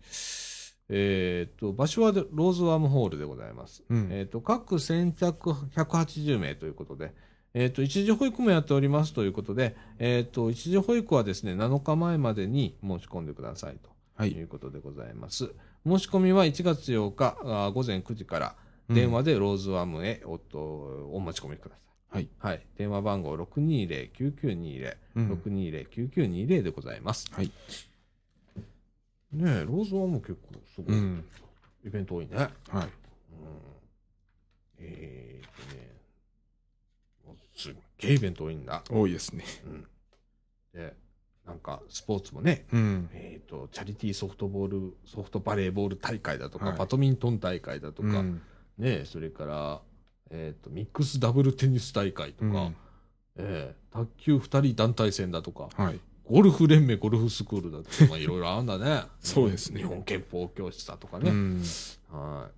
えーっと、場所はでローズワームホールでございます。うん。えーっと、各先着180名ということで、えーっと、一時保育もやっておりますということで、えーっと、一時保育はですね、7日前までに申し込んでくださいとはいい。うことでございます。申し込みは1月8日あー午前9時から電話でローズワームへおっとお持ち込みください。はい。はい。電話番号620-9920、うん620-9920でございます。はい。ねえ、ローズワーム結構すごい、うん。イベント多いね。はい。うんえーとね、すっげえイベント多いんだ。多いですね。うん、で、なんかスポーツもね、うん。えーと、チャリティーソフトボール、ソフトバレーボール大会だとか、はいバドミントン大会だとか、うんね、それから、えーと、ミックスダブルテニス大会とか、うんえー卓球二人団体戦だとか、はい。ゴルフ連盟ゴルフスクールだとか、まあいろいろあるんだね。そうですね日本憲法教室だとかね。うん。はい。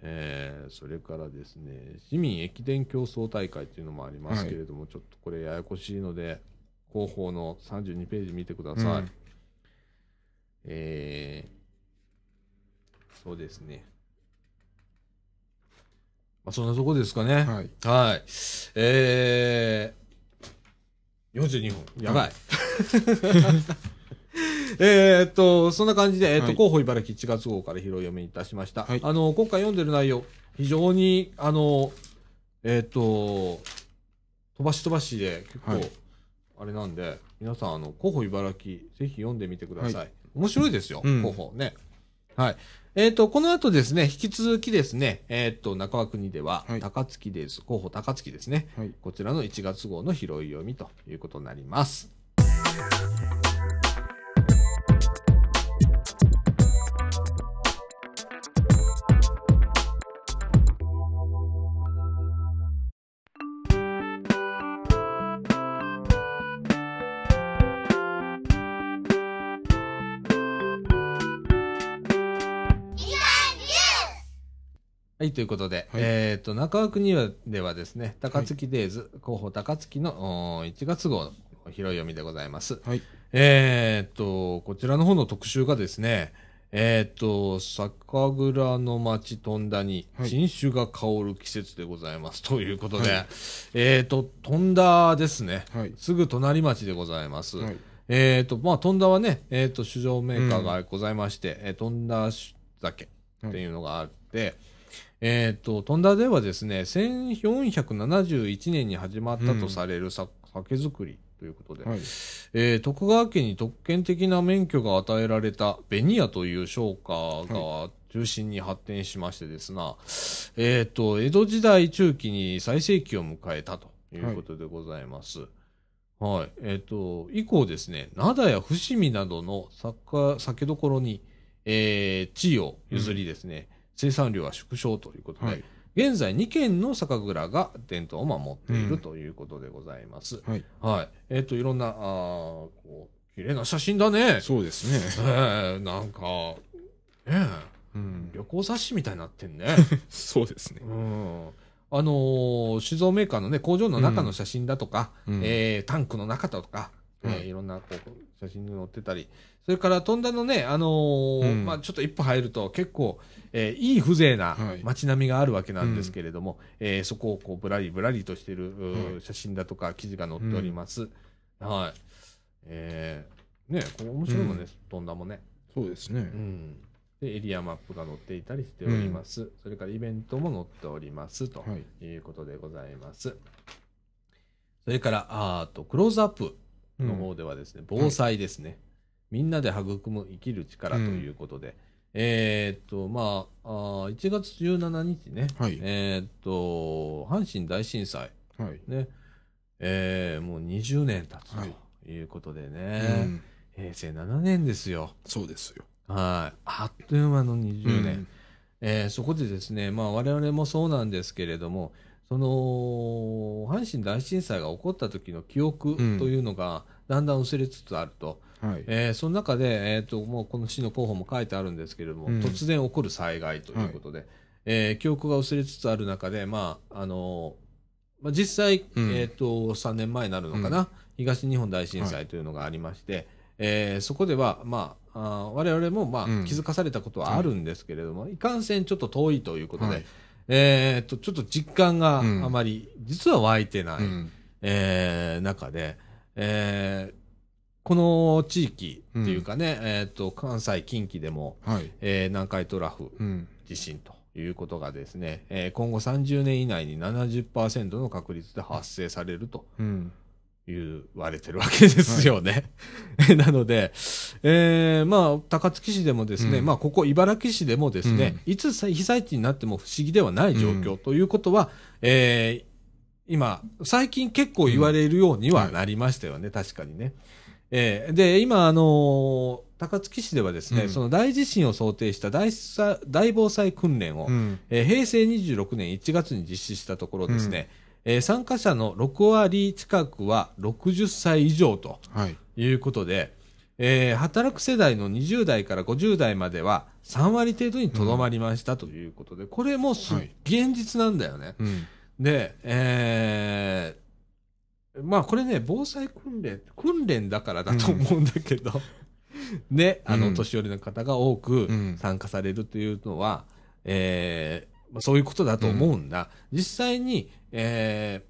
えー、それからですね、市民駅伝競争大会っていうのもありますけれども、ちょっとこれややこしいので、広報の32ページ見てください。うんえー、そうですね。まあ、そんなとこですかね。はい。はい。えー、42分。やばい。えーっと、そんな感じで、えーっと、はい広報茨城1月号から拾い読みいたしました。はいあの、今回読んでる内容、非常に、あの、えーっと、飛ばし飛ばしで結構、はいあれなんで、皆さん、あの、広報茨城、ぜひ読んでみてください。は面白いですよ、うん広報ね。はい。えっ、と、この後ですね、引き続きですね、えっ、と、中川国では、はい高槻です。広報高槻ですね。はい。こちらの1月号の拾い読みということになります。はい、ということで、はいえっ、と、中川国ではですね、高槻デイズ、広報高槻のおー1月号の拾い読みでございます。はい。えっ、と、こちらの方の特集がですね、えっ、と、酒蔵の町富田にはい新酒が香る季節でございます。ということで、はいえっ、と、富田ですね。はい。すぐ隣町でございます。はい。えっ、と、まあ、富田はね、えっ、と、酒造メーカーがございまして、えー富田酒っていうのがあって、えっ、と、富田ではですね、1471年に始まったとされるさ、酒造りということで、はい。えー徳川家に特権的な免許が与えられたベニヤという商家が中心に発展しましてですな、えっ、と、江戸時代中期に最盛期を迎えたということでございます。はい。えっ、と、以降ですね、灘や伏見などの酒酒どころに、えー地位を譲りですね、生産量は縮小ということで、はい。現在2軒の酒蔵が伝統を守っているうんということでございます。はい。はい。えっ、と、いろんな、あーこう、綺麗な写真だね。そうですね。ええなんか、ねえうん。旅行雑誌みたいになってんね。そうですね。うん。あのー酒造メーカーのね、工場の中の写真だとか、うんえータンクの中だとか、えーはいいろんなこう写真に載ってたり、それから、飛んだのね、あのーうんまあちょっと一歩入ると結構、えーいい風情なはい街並みがあるわけなんですけれども、えーそこをこうぶらりぶらりとしてる、写真だとか記事が載っております。はい。えーね、これ面白いもんね、飛んだもね。そうですねう。ん、でエリアマップが載っていたりしております、それからイベントも載っておりますとはい。いうことでございます。それからあーとクローズアップの方ではですね、防災ですね、みんなで育む生きる力ということで、えーっとまああー1月17日ね、はいえーっと阪神大震災はい。ね、えーもう20年経つはいということでうね、ん。平成7年ですよ。そうですよ。はい。あっという間の20年。うんえーそこでですね、まあ我々もそうなんですけれども、その、阪神大震災が起こった時の記憶とうん。いうのがだんだん薄れつつあると。はい。えーその中で、えっ、と、もうこの市の候補も書いてあるんですけれども、うん。突然起こる災害ということで、えー記憶が薄れつつある中で、まあ、あのまあ、実際、うん。えっ、と、3年前になるのかな、東日本大震災というのがありまして、えーそこでは、まあ、あー我々も、まあ、うん。気づかされたことはあるんですけれども、いかんせんちょっと遠いということで、はいえっ、と、ちょっと実感があうんまり、実は湧いてない、うんえー中で、えーこの地域っていうかね、えっ、と、関西、近畿でも、はい。えー南海トラフうん。地震ということがですね、えー今後30年以内に70%の確率で発生されるとうん。言われてるわけですよね。なので、えーまあ、高槻市でもですね、うん。まあ、ここ茨城市でもですね、いつ被災地になっても不思議ではない状況ということは、えー今、最近結構言われるようにはなりましたよね、確かにね。えーで、今、あのー高槻市ではですね、うん。その大地震を想定した大さ大防災訓練を、うん。えー平成26年1月に実施したところですね、えー参加者の6割近くは60歳以上とはい。いうことで、えー働く世代の20代から50代までは3割程度にとどまりましたということで、これもすはい現実なんだよね。うん。で、えーまあこれね、防災訓練、訓練だからだと思うんだけど、ね、あの、うん年寄りの方が多くうん参加されるというのは、えーまあ、そういうことだと思うんだ。実際に、えー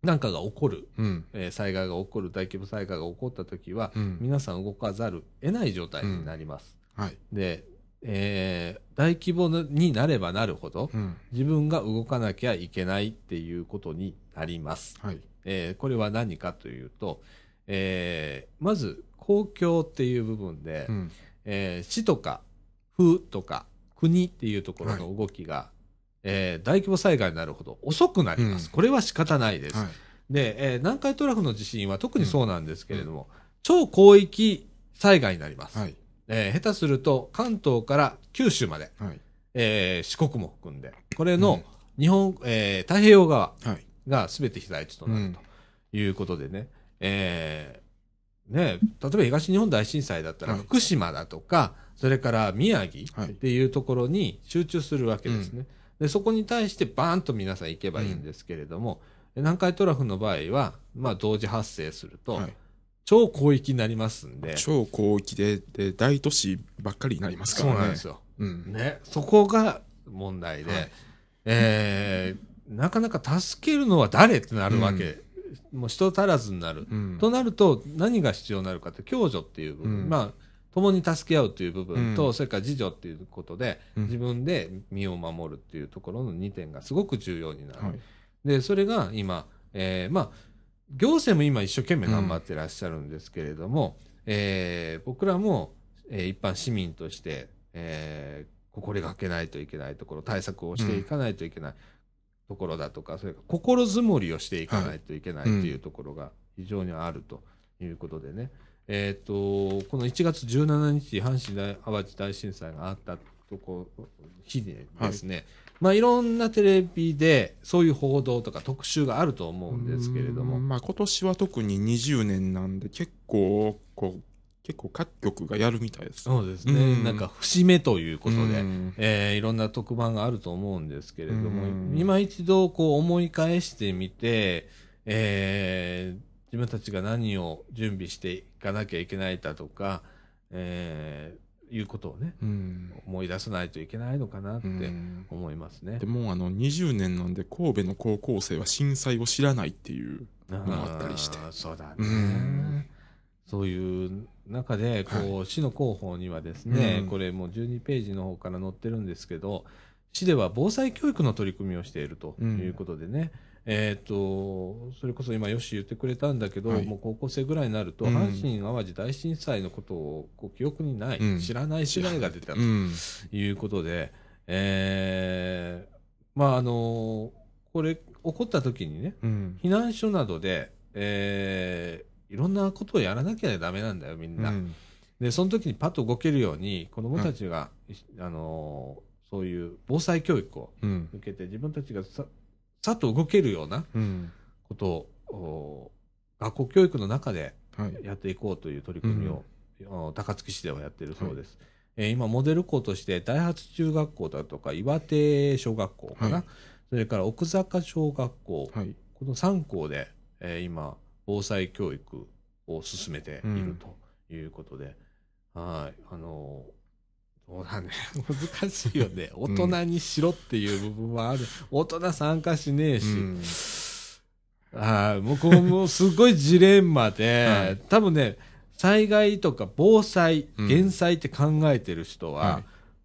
なんかが起こる、うん。えー災害が起こる、大規模災害が起こったときは、うん。皆さん動かざる得ない状態になります。はい。で、えー大規模になればなるほど、うん。自分が動かなきゃいけないっていうことになります。はい。えーこれは何かというと、えーまず公共っていう部分で、うん。えー市とか府とか国っていうところの動きが、えー大規模災害になるほど遅くなります。うんこれは仕方ないです。はい。で、えー南海トラフの地震は特にそうなんですけれども、超広域災害になります。はい。えー下手すると関東から九州まで、はい。えー四国も含んで、これの日本、えー太平洋側はい。が全て被災地となるということでね、えーね、例えば東日本大震災だったらはい福島だとか、それから宮城はいっていうところに集中するわけですね。で、そこに対してバーンと皆さん行けばいいんですけれども、南海トラフの場合は、まあ同時発生すると、はい。超広域になりますんで、超広域で、で、大都市ばっかりになりますかそうらね。なんですよ。うん。ね、そこが問題で、はいえーなかなか助けるのは誰ってなるわけ、もう人足らずになる。うん。となると、何が必要になるかって、共助っていう部分、うんまあ、共に助け合うという部分と、うんそれから自助っていうことで、うん自分で身を守るっていうところの2点がすごく重要になる。はい。で、それが今、えーまあ、行政も今一生懸命頑張ってらっしゃるんですけれども、えー僕らも、えー一般市民として、えー心がけないといけないところ、対策をしていかないといけないところだとか、それから心づもりをしていかないといけないというところが非常にあるということでね、えっ、と、この1月17日、阪神大淡路大震災があったとこ日にですね、まあいろんなテレビでそういう報道とか特集があると思うんですけれども、うんまあ今年は特に20年なんで結構、こう、結構各局がやるみたいです。そうですね、うん。なんか節目ということで、うん。えーいろんな特番があると思うんですけれども、うん。今一度こう思い返してみて、えー自分たちが何を準備していかなきゃいけないだとか、えーいうことをね、うん。思い出さないといけないのかなってうん。思いますね。で。もあの20年なんで神戸の高校生は震災を知らないっていうのもあったりして。そうだね。うん。そういう中で、こう、市の広報にはですね、うん。これもう12ページの方から載ってるんですけど、市では防災教育の取り組みをしているということでね、えっ、と、それこそ今、よし言ってくれたんだけど、はい。もう高校生ぐらいになると、うん。阪神・淡路大震災のことをこう記憶にない、うん。知らない世代が出たとうん。いうことで、えーまあ、あの、これ、起こった時にね、うん。避難所などで、えーいろんなことをやらなきゃダメなんだよ、みんな。うん。で、その時にパッと動けるように、子供たちが、あのーそういう防災教育をうん。受けて、自分たちがささっと動けるようなうん。ことを、お学校教育の中ではい。やっていこうという取り組みを、お高槻市ではやっているそうです。えー今、モデル校として、大発中学校だとか、岩手小学校かな、はい。それから奥坂小学校、はい。この3校で、えー今、防災教育を進めているということで、はい、あのーそうだね、難しいよね。大人にしろっていう部分はある。大人参加しねえし、うん。はい、もうこうもうすごいジレンマで、はい。多分ね、災害とか防災、うん。減災って考えてる人は、は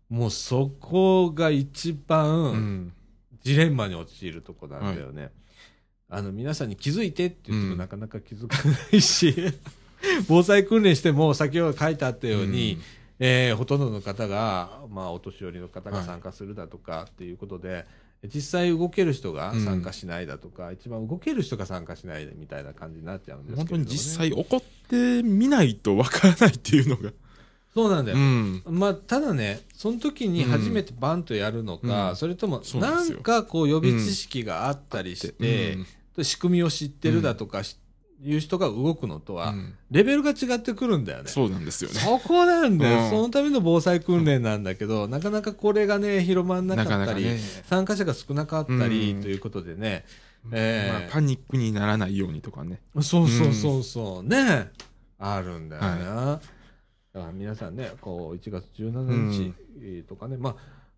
もうそこが一い番、うん。ジレンマに陥るとこなんだよね。あの、皆さんに気づいてって言ってもうん。なかなか気づかないし、防災訓練しても先ほど書いてあったように、えーほとんどの方が、まあ、お年寄りの方が参加するだとかっていうことで、実際動ける人が参加しないだとか、一番動ける人が参加しないみたいな感じになっちゃうんですけれども、ね。本当に実際起こってみないとわからないっていうのが。そうなんだよ。ん。まあ、ただね、その時に初めてバンとやるのか、うんそれとも、なんかこう予備知識があったりして、仕組みを知ってるだとかし、いう人が動くのとは、レベルが違ってくるんだよね。そうなんですよね。そこなんだよ、うん。そのための防災訓練なんだけど、なかなかこれがね、広まんなかったり、参加者が少なかったり、うん。ということでね、えーまあ、パニックにならないようにとかね。そうそうそうそう、ね、あるんだよな。だから皆さんね、こう、1月17日とかね、まあ、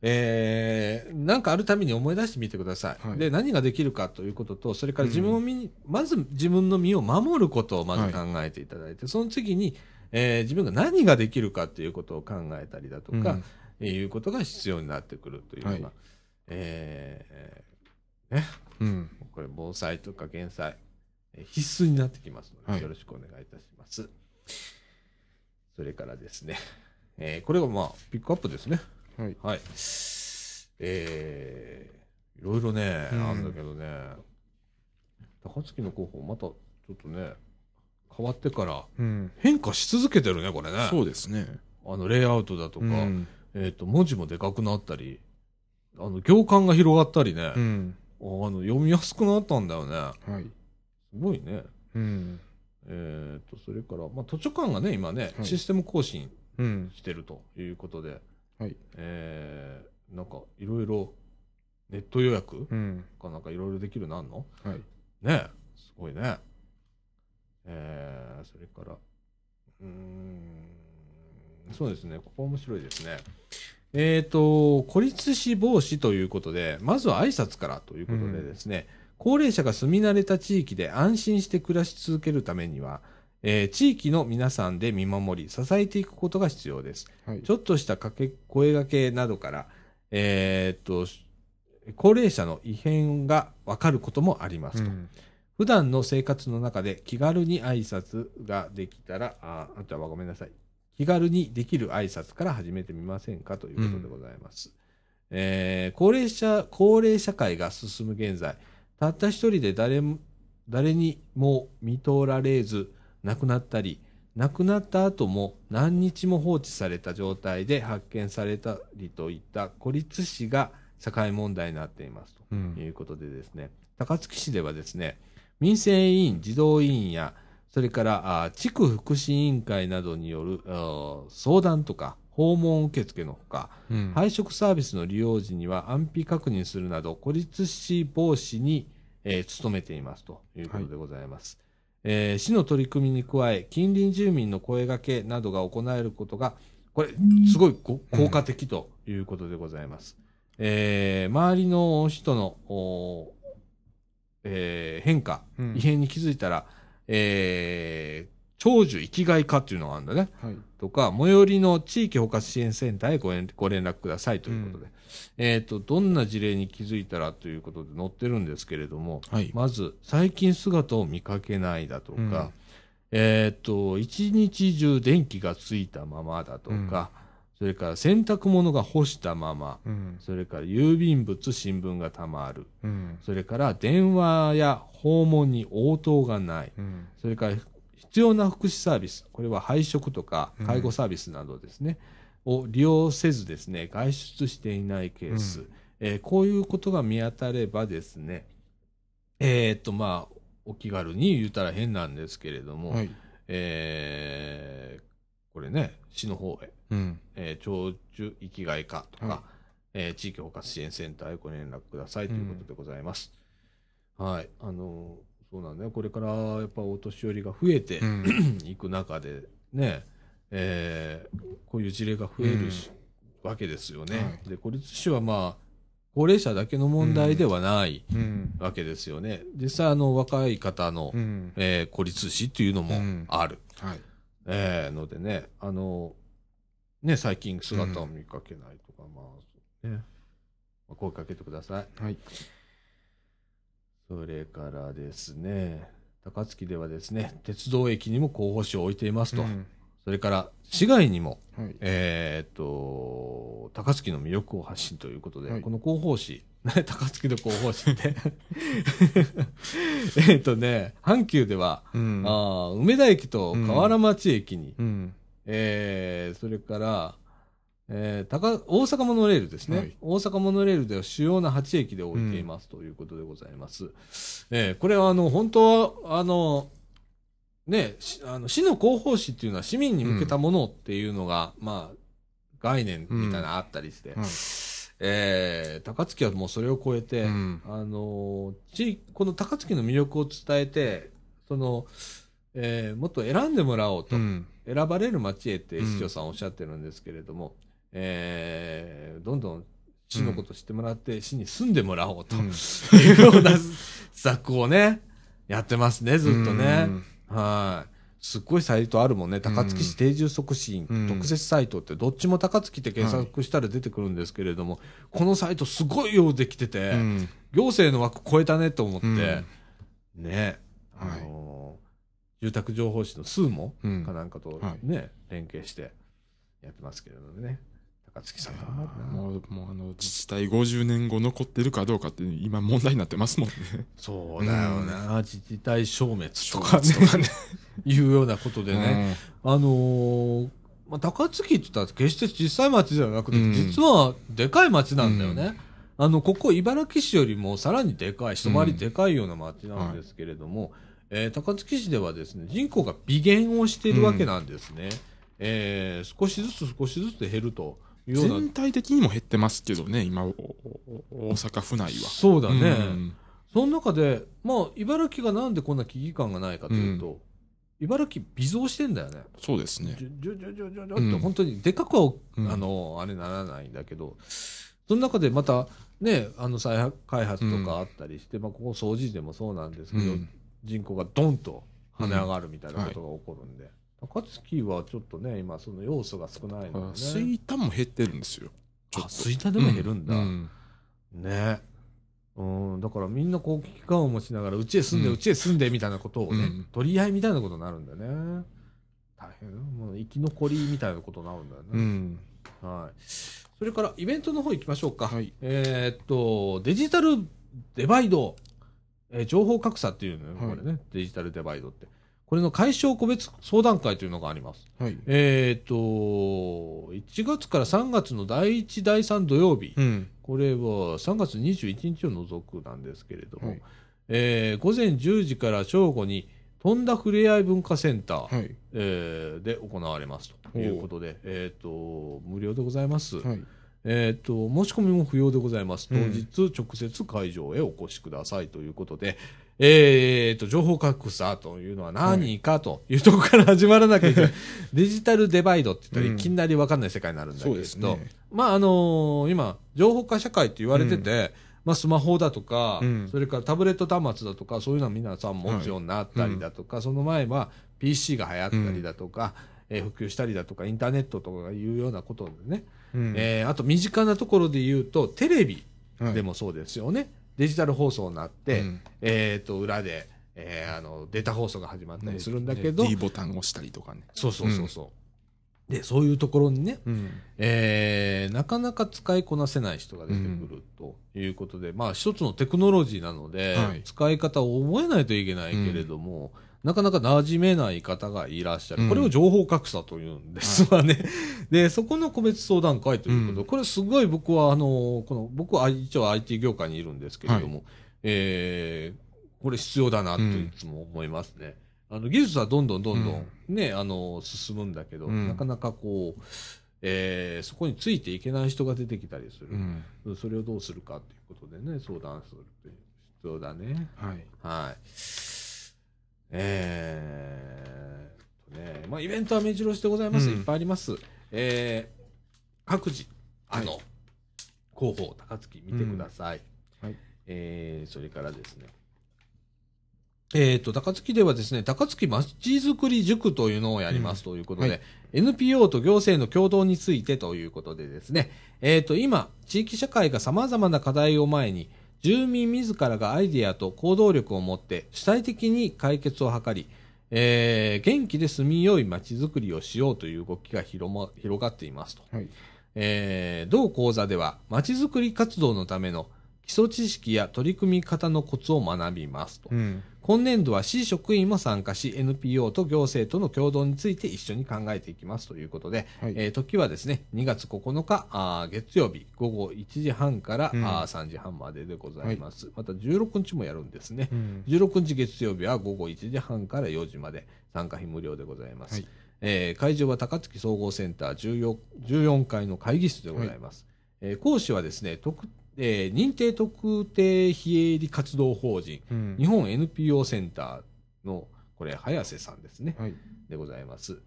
えー、なんかあるために思い出してみてください。はいで、何ができるかということと、それから自分を身に、まず自分の身を守ることをまず考えていただいて、その次に、えー自分が何ができるかということを考えたりだとか、うんいうことが必要になってくるというのが、はいえーね、うん。これ防災とか減災、えー必須になってきますので、はいよろしくお願いいたします。それからですね、えーこれがまあ、ピックアップですね。はい。はい。えー、いろいろね、うんあるんだけどね、高槻の候補、またちょっとね、変わってからうん。変化し続けてるね、これね。そうですね。あの、レイアウトだとか、うん。えっ、と、文字もでかくなったり、あの、行間が広がったりね、うん。あの、読みやすくなったんだよね。はい。すごいね。うん。えっ、と、それから、まあ、図書館がね、今ね、はいシステム更新うん。してるということで、はい。えー、なんか、いろいろ、ネット予約うん。かなんかいろいろできるなんの？はい。ねすごいね。えー、それから、うーん、そうですね、ここ面白いですね。えっ、と、孤立死防止ということで、まずは挨拶からということでですね、高齢者が住み慣れた地域で安心して暮らし続けるためには、えー地域の皆さんで見守り、支えていくことが必要です。はい。ちょっとしたかけ声掛けなどから、えーっと、高齢者の異変がわかることもありますと。うん普段の生活の中で気軽に挨拶ができたら、あ、あとはごめんなさい。気軽にできる挨拶から始めてみませんか？ということでございます。えー高齢者、高齢社会が進む現在、たった一人で誰も、誰にも見通られず亡くなったり、亡くなった後も何日も放置された状態で発見されたりといった孤立死が社会問題になっていますと。い。うことでですね、高槻市ではですね、民生委員、児童委員や、それからあ地区福祉委員会などによるあ相談とか訪問受付のほか、うん配食サービスの利用時には安否確認するなど孤立死防止に、えー努めていますということでございます。えー市の取り組みに加え、近隣住民の声掛けなどが行えることが、これ、すごいご効果的ということでございます。えー周りの人の、えー変化、うん異変に気づいたら、えー長寿生きがい化っていうのがあるんだね。はい。とか、最寄りの地域包括支援センターへご連ご連絡くださいということで、えっ、と、どんな事例に気づいたらということで載ってるんですけれども、はい。まず、最近姿を見かけないだとか、うんえっ、と、一日中電気がついたままだとか、それから洗濯物が干したまま、うん。それから郵便物、新聞がたまる、うん。それから電話や訪問に応答がない、うん。それから必要な福祉サービス、これは配食とかうん介護サービスなどですね、を利用せずですね、外出していないケース、うんえーこういうことが見当たればですね、えーっと、まあ、お気軽に言うたら変なんですけれども、はい。えーこれね、市の方へ、うん。えー長寿生きがい化とか、はいえー地域包括支援センターへご連絡くださいということでございます。はい。あの、そうなんだよ。これからやっぱお年寄りが増えてうん。いく中で、ね、えーこういう事例が増えるし、わけですよね。はいで、孤立死はまあ、高齢者だけの問題ではないうん。わけですよね。実際あの、若い方の、うん。えー孤立死っていうのもうんある。はい。えーのでね、あの、ね、最近姿を見かけないとか、まあ、ね、まあ声かけてください。はい。それからですね、高槻ではですね、鉄道駅にも広報誌を置いていますと。うんそれから、市外にも、はい。えーっと、高槻の魅力を発信ということで、はいこの広報誌、ね 高槻の広報誌って、えーっとね、阪急では、うん。あー梅田駅と河原町駅に、うん。えーそれから、えー高大阪モノレールですね、はい大阪モノレールでは主要な8駅で置いています、ということでございます。えーこれはあの本当はあの、ね、しあの市の広報誌っていうのは市民に向けたものっていうのが、まあ、概念みたいなのあったりして、はい。えー高槻はもうそれを超えて、うん。あの地この高槻の魅力を伝えて、その、えーもっと選んでもらおうと。うん。選ばれる街へってうん市長さんおっしゃってるんですけれども、えーどんどん市のこと知ってもらって、市に住んでもらおうとうんいうような施策をね、やってますね、ずっとね。はい。すっごいサイトあるもんね。高槻市定住促進うん特設サイトって、どっちも高槻って検索したら出てくるんですけれども、このサイトすごいようできてて、うん。行政の枠超えたねと思って、うんね、あのー住宅情報誌の数もうんかなんかとはいね、連携してやってますけれどもね。高槻さん。もう、もうあの、自治体50年後残ってるかどうかって今問題になってますもんね。そうだよな、自治体消滅とかね、とかね。いうようなことでね。あのーまあ、高槻って言ったら決して小さい町ではなくて、うん実はでかい町なんだよね。うんあの、ここ茨城市よりもさらにでかい、一回りでかいような町なんですけれども、えー高槻市ではですね、人口が微減をしているわけなんですね。えー少しずつ少しずつ減るというような。全体的にも減ってますけどね、今、大阪府内は。そうだね。うんその中で、まあ、茨城がなんでこんな危機感がないかというと、茨城微増してんだよね。そうですね。じゅじゅじゅじゅじゅじゅうんって本当にでかくは、うんあの、あれならないんだけど、その中でまた、ね、あの再開発とかあったりして、まあ、ここ掃除でもそうなんですけど、うん人口がドンと跳ね上がるみたいなことが起こるんで、高槻はちょっとね、今その要素が少ないのでね。水田も減ってるんですよ。あ、と。吹田でも減るんだ。うんね。うん、だからみんなこう危機感を持ちながら、うちへ住んで、ううんちへ住んでみたいなことをね、うん取り合いみたいなことになるんだよね。大変もう生き残りみたいなことになるんだよね。うん。はい。それからイベントの方行きましょうか。はい。えーっと、デジタルデバイド、えー情報格差っていうのよ、はいこれね、デジタルデバイドって。これの解消個別相談会というのがあります。はい。えーっと、1月から3月の第1、第3土曜日、うん。これは3月21日を除くなんですけれども、はい。えー午前10時から正午に、飛んだふれあい文化センター、はい。えーで行われますということで、えーっと、無料でございます。はい。えー、と申し込みも不要でございます。当うん日、直接会場へお越しくださいということで、えー、と情報格差というのは何かというところから始まらなきゃいけない、デジタルデバイドって言ったらうん。いきなり分かんない世界になるんだけれど、そうですね。まああのー今、情報化社会って言われてて、まあ、スマホだとか、うん。それからタブレット端末だとか、そういうのは皆さん持つようになったりだとか、その前は PC が流行ったりだとか、えー普及したりだとか、インターネットとかいうようなことでね、うん。えーあと身近なところで言うと、テレビはい。でもそうですよね。デジタル放送になって、うん。えっ、と、裏で、えーあの、データ放送が始まったりするんだけど、ね D ボタンを押したりとかね。そうそうそうそう、で、そういうところにね、うん。えーなかなか使いこなせない人が出てくるということで、まあ一つのテクノロジーなので、はい。使い方を覚えないといけないけれども、なかなか馴染めない方がいらっしゃる。うんこれを情報格差というんですわね。で、そこの個別相談会ということで、うんこれすごい僕はあの、この、僕は一応 IT 業界にいるんですけれども、えーこれ必要だなといつも思いますね。あの技術はどんどんどんどんね、あの、進むんだけど、うんなかなかこう、えーそこについていけない人が出てきたりする。うん。それをどうするかということでね、相談するっていう必要だね。はい。はい。えーっとね、まあ、イベントは目白押しでございます。うん。いっぱいあります。えー各自、あの、はい広報、高槻見てください。うん。はい。えーそれからですね、えーっと、高槻ではですね、高槻まちづくり塾というのをやりますということで、うんはい NPO と行政の共同についてということでですね、えーっと、今、地域社会が様々な課題を前に、住民自らがアイデアと行動力を持って主体的に解決を図り、えー元気で住みよい街づくりをしようという動きが広,、ま、広がっていますと。はい。えー同講座では街づくり活動のための基礎知識や取り組み方のコツを学びますと。うん。今年度は市職員も参加し、NPO と行政との共同について一緒に考えていきますということで、はいえー時はですね、2月9日あー月曜日午後1時半から、うんあー3時半まででございます。また16日もやるんですね。うん。16日月曜日は午後1時半から4時まで参加費無料でございます。はいえー会場は高槻総合センター 14, 14階の会議室でございます。えー講師はですね、特えー認定特定非営利活動法人うん日本 NPO センターの、これ、早瀬さんですね。はい。でございます。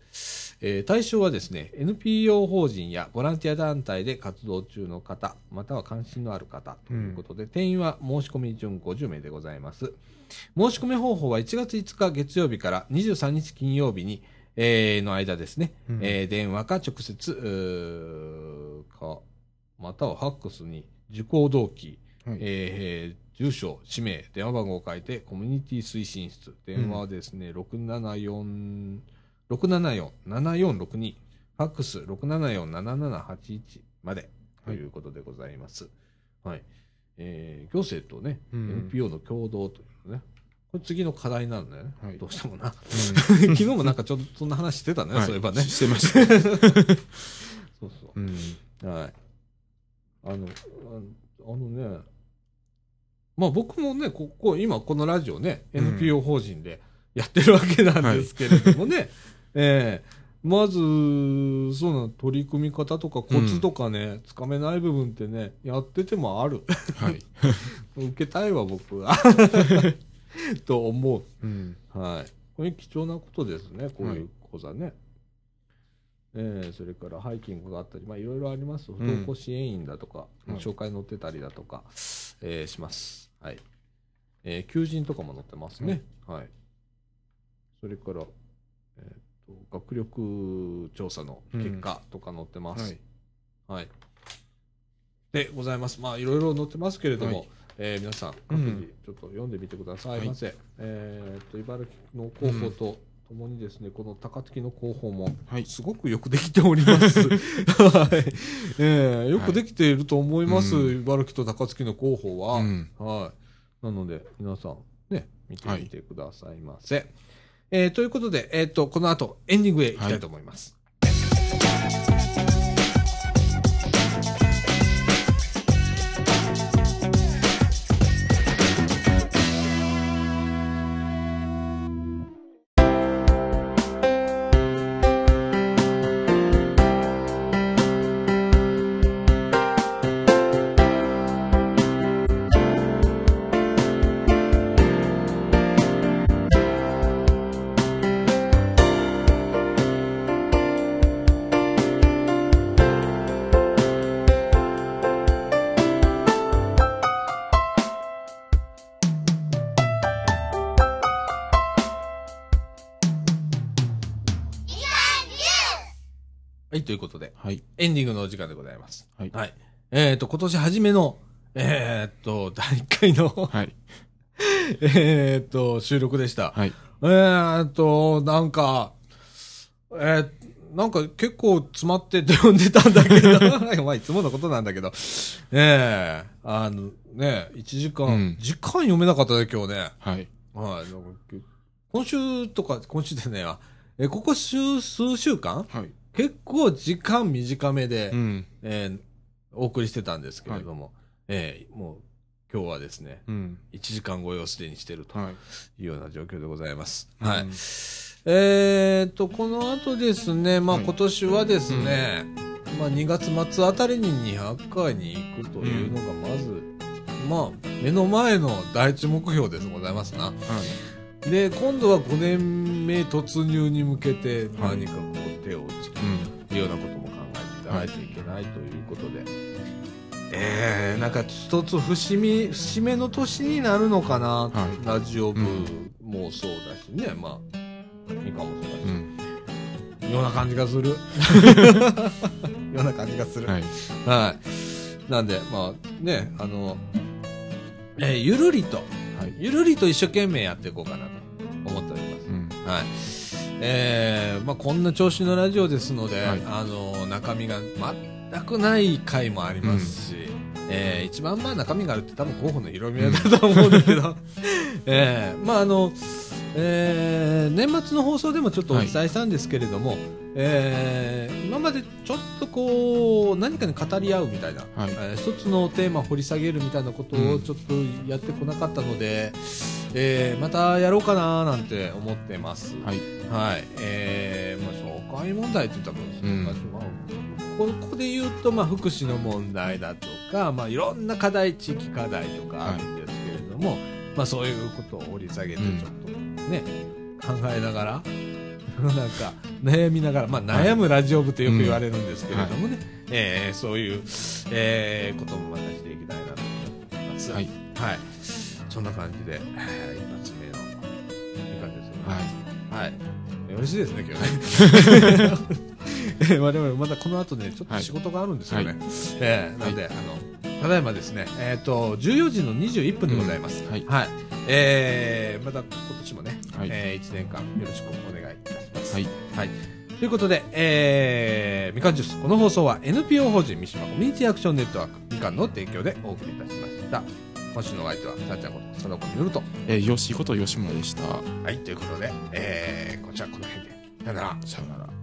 えー対象はですね、NPO 法人やボランティア団体で活動中の方、または関心のある方ということで、定員は申し込み順50名でございます。申し込み方法は1月5日月曜日から23日金曜日に、えーの間ですね、うんえー電話か直接、か、またはファックスに受講動機、はい。えー住所、氏名、電話番号を書いて、コミュニティ推進室。電話はですね、674、674-7462。ファックス674-7781までということでございます。はい。えー行政とね、うん NPO の共同というのね。これ次の課題なんだよね。はいどうしてもな。う 昨日もなんかちょっとそんな話してたね、んそういえばね。してました。そうそう。うん。はい。あの、ああのね、まあ僕もね、ここ、今このラジオね、うん NPO 法人でやってるわけなんですけれどもね、ええまず、そうなの取り組み方とかコツとかね、つかめない部分ってね、やっててもある。はい。受けたいわ、僕は。と思うん。う。はい。これ貴重なことですね、こういう講座ね。えーそれからハイキングがあったり、まあ、いろいろあります。不登校支援員だとか、はい紹介載ってたりだとか、えーします。はい。えー求人とかも載ってますね。はい。それから、えーと、学力調査の結果とか載ってます。はい。はい。でございます。まあ、いろいろ載ってますけれども、はいえー皆さん、各うん自ちょっと読んでみてくださいませ。えーっと、茨城の広報とともにですね、この高槻の広報も、はいすごくよくできております。はい。えーよくできていると思います。う茨城と高槻の広報は。うんはい。なので、皆さん、ね、見てみてくださいませ。えーということで、えーっと、この後、エンディングへ行きたいと思います。エンディングのお時間でございます。はい。はい。えっ、と、今年初めの、えっ、と、第1回の、はい。えっと、収録でした。はい。えっと、なんか、えーなんか結構詰まってって読んでたんだけど、まあいつものことなんだけど、ええあのね、1時間、うん時間読めなかったね、今日ね。はい。はい。なんか今週とか、今週でね、あえここ週、数週間？はい。結構時間短めで、うん。えーお送りしてたんですけれども、えーもう今日はですね、うん。1時間超えをすでにしているとはい。いうような状況でございます。うんはい。えー、と、この後ですね、まあはい今年はですね、まあ2月末あたりに200回に行くというのがまず、まあ目の前の第一目標ですございますな。はい。で、今度は5年目突入に向けてはい何かこう手を打つうん。というようなことも考えていかないといけないということで、えー、なんか一つ節目、節目の年になるのかな、はいラジオ部うんもそうだしね、まあ、ミカもそうだし、うん。ような感じがする。ような感じがする。はい。はい。なんで、まあね、あの、えーゆるりと、はい。ゆるりと一生懸命やっていこうかなと思っております。うん。はい。えー、まあこんな調子のラジオですので、はい。あの、中身が全くない回もありますし、えー、一番まあ中身があるって多分候補の広めだと思うんだけど、えー、まああの、えー、年末の放送でもちょっとお伝えしたんですけれども、えー、今までちょっとこう、何かに語り合うみたいな、はい。えー一つのテーマを掘り下げるみたいなことうん。をちょっとやってこなかったので、えーまたやろうかななんて思ってます。はい。はい。えー、まあ、紹介問題って言ったらうんここで言うと、まあ、福祉の問題だとか、まあ、いろんな課題、地域課題とかあるんですけれども、まあ、そういうことを掘り下げて、ちょうんっとね、考えながら、なんか、悩みながら、まあ、悩むラジオ部とよく言われるんですけれどもね、えーそういう、えーこともまたしていきたいなと思ってます。はい。はい。そんな感じで、えー一発目の、いい感じですよね。はい。はい。よろしいですね、今日ね。えー我々まだこの後ね、ちょっと仕事があるんですよね。はいえーなんで、あの、ただいまですね、えっ、と、14時の21分でございます。うんはいはい。えー、また今年もね、はいえ1年間よろしくお願いいたします。はい。はい。ということで、えー、みかんジュース。この放送は NPO 法人三島コミュニティアクションネットワークみかんの提供でお送りいたしました。今週のお相手は、さあちゃんこと佐野子によると。えー、よしこと吉村でした。はい、ということで、えー、こちらこの辺で。さよなら。さよなら。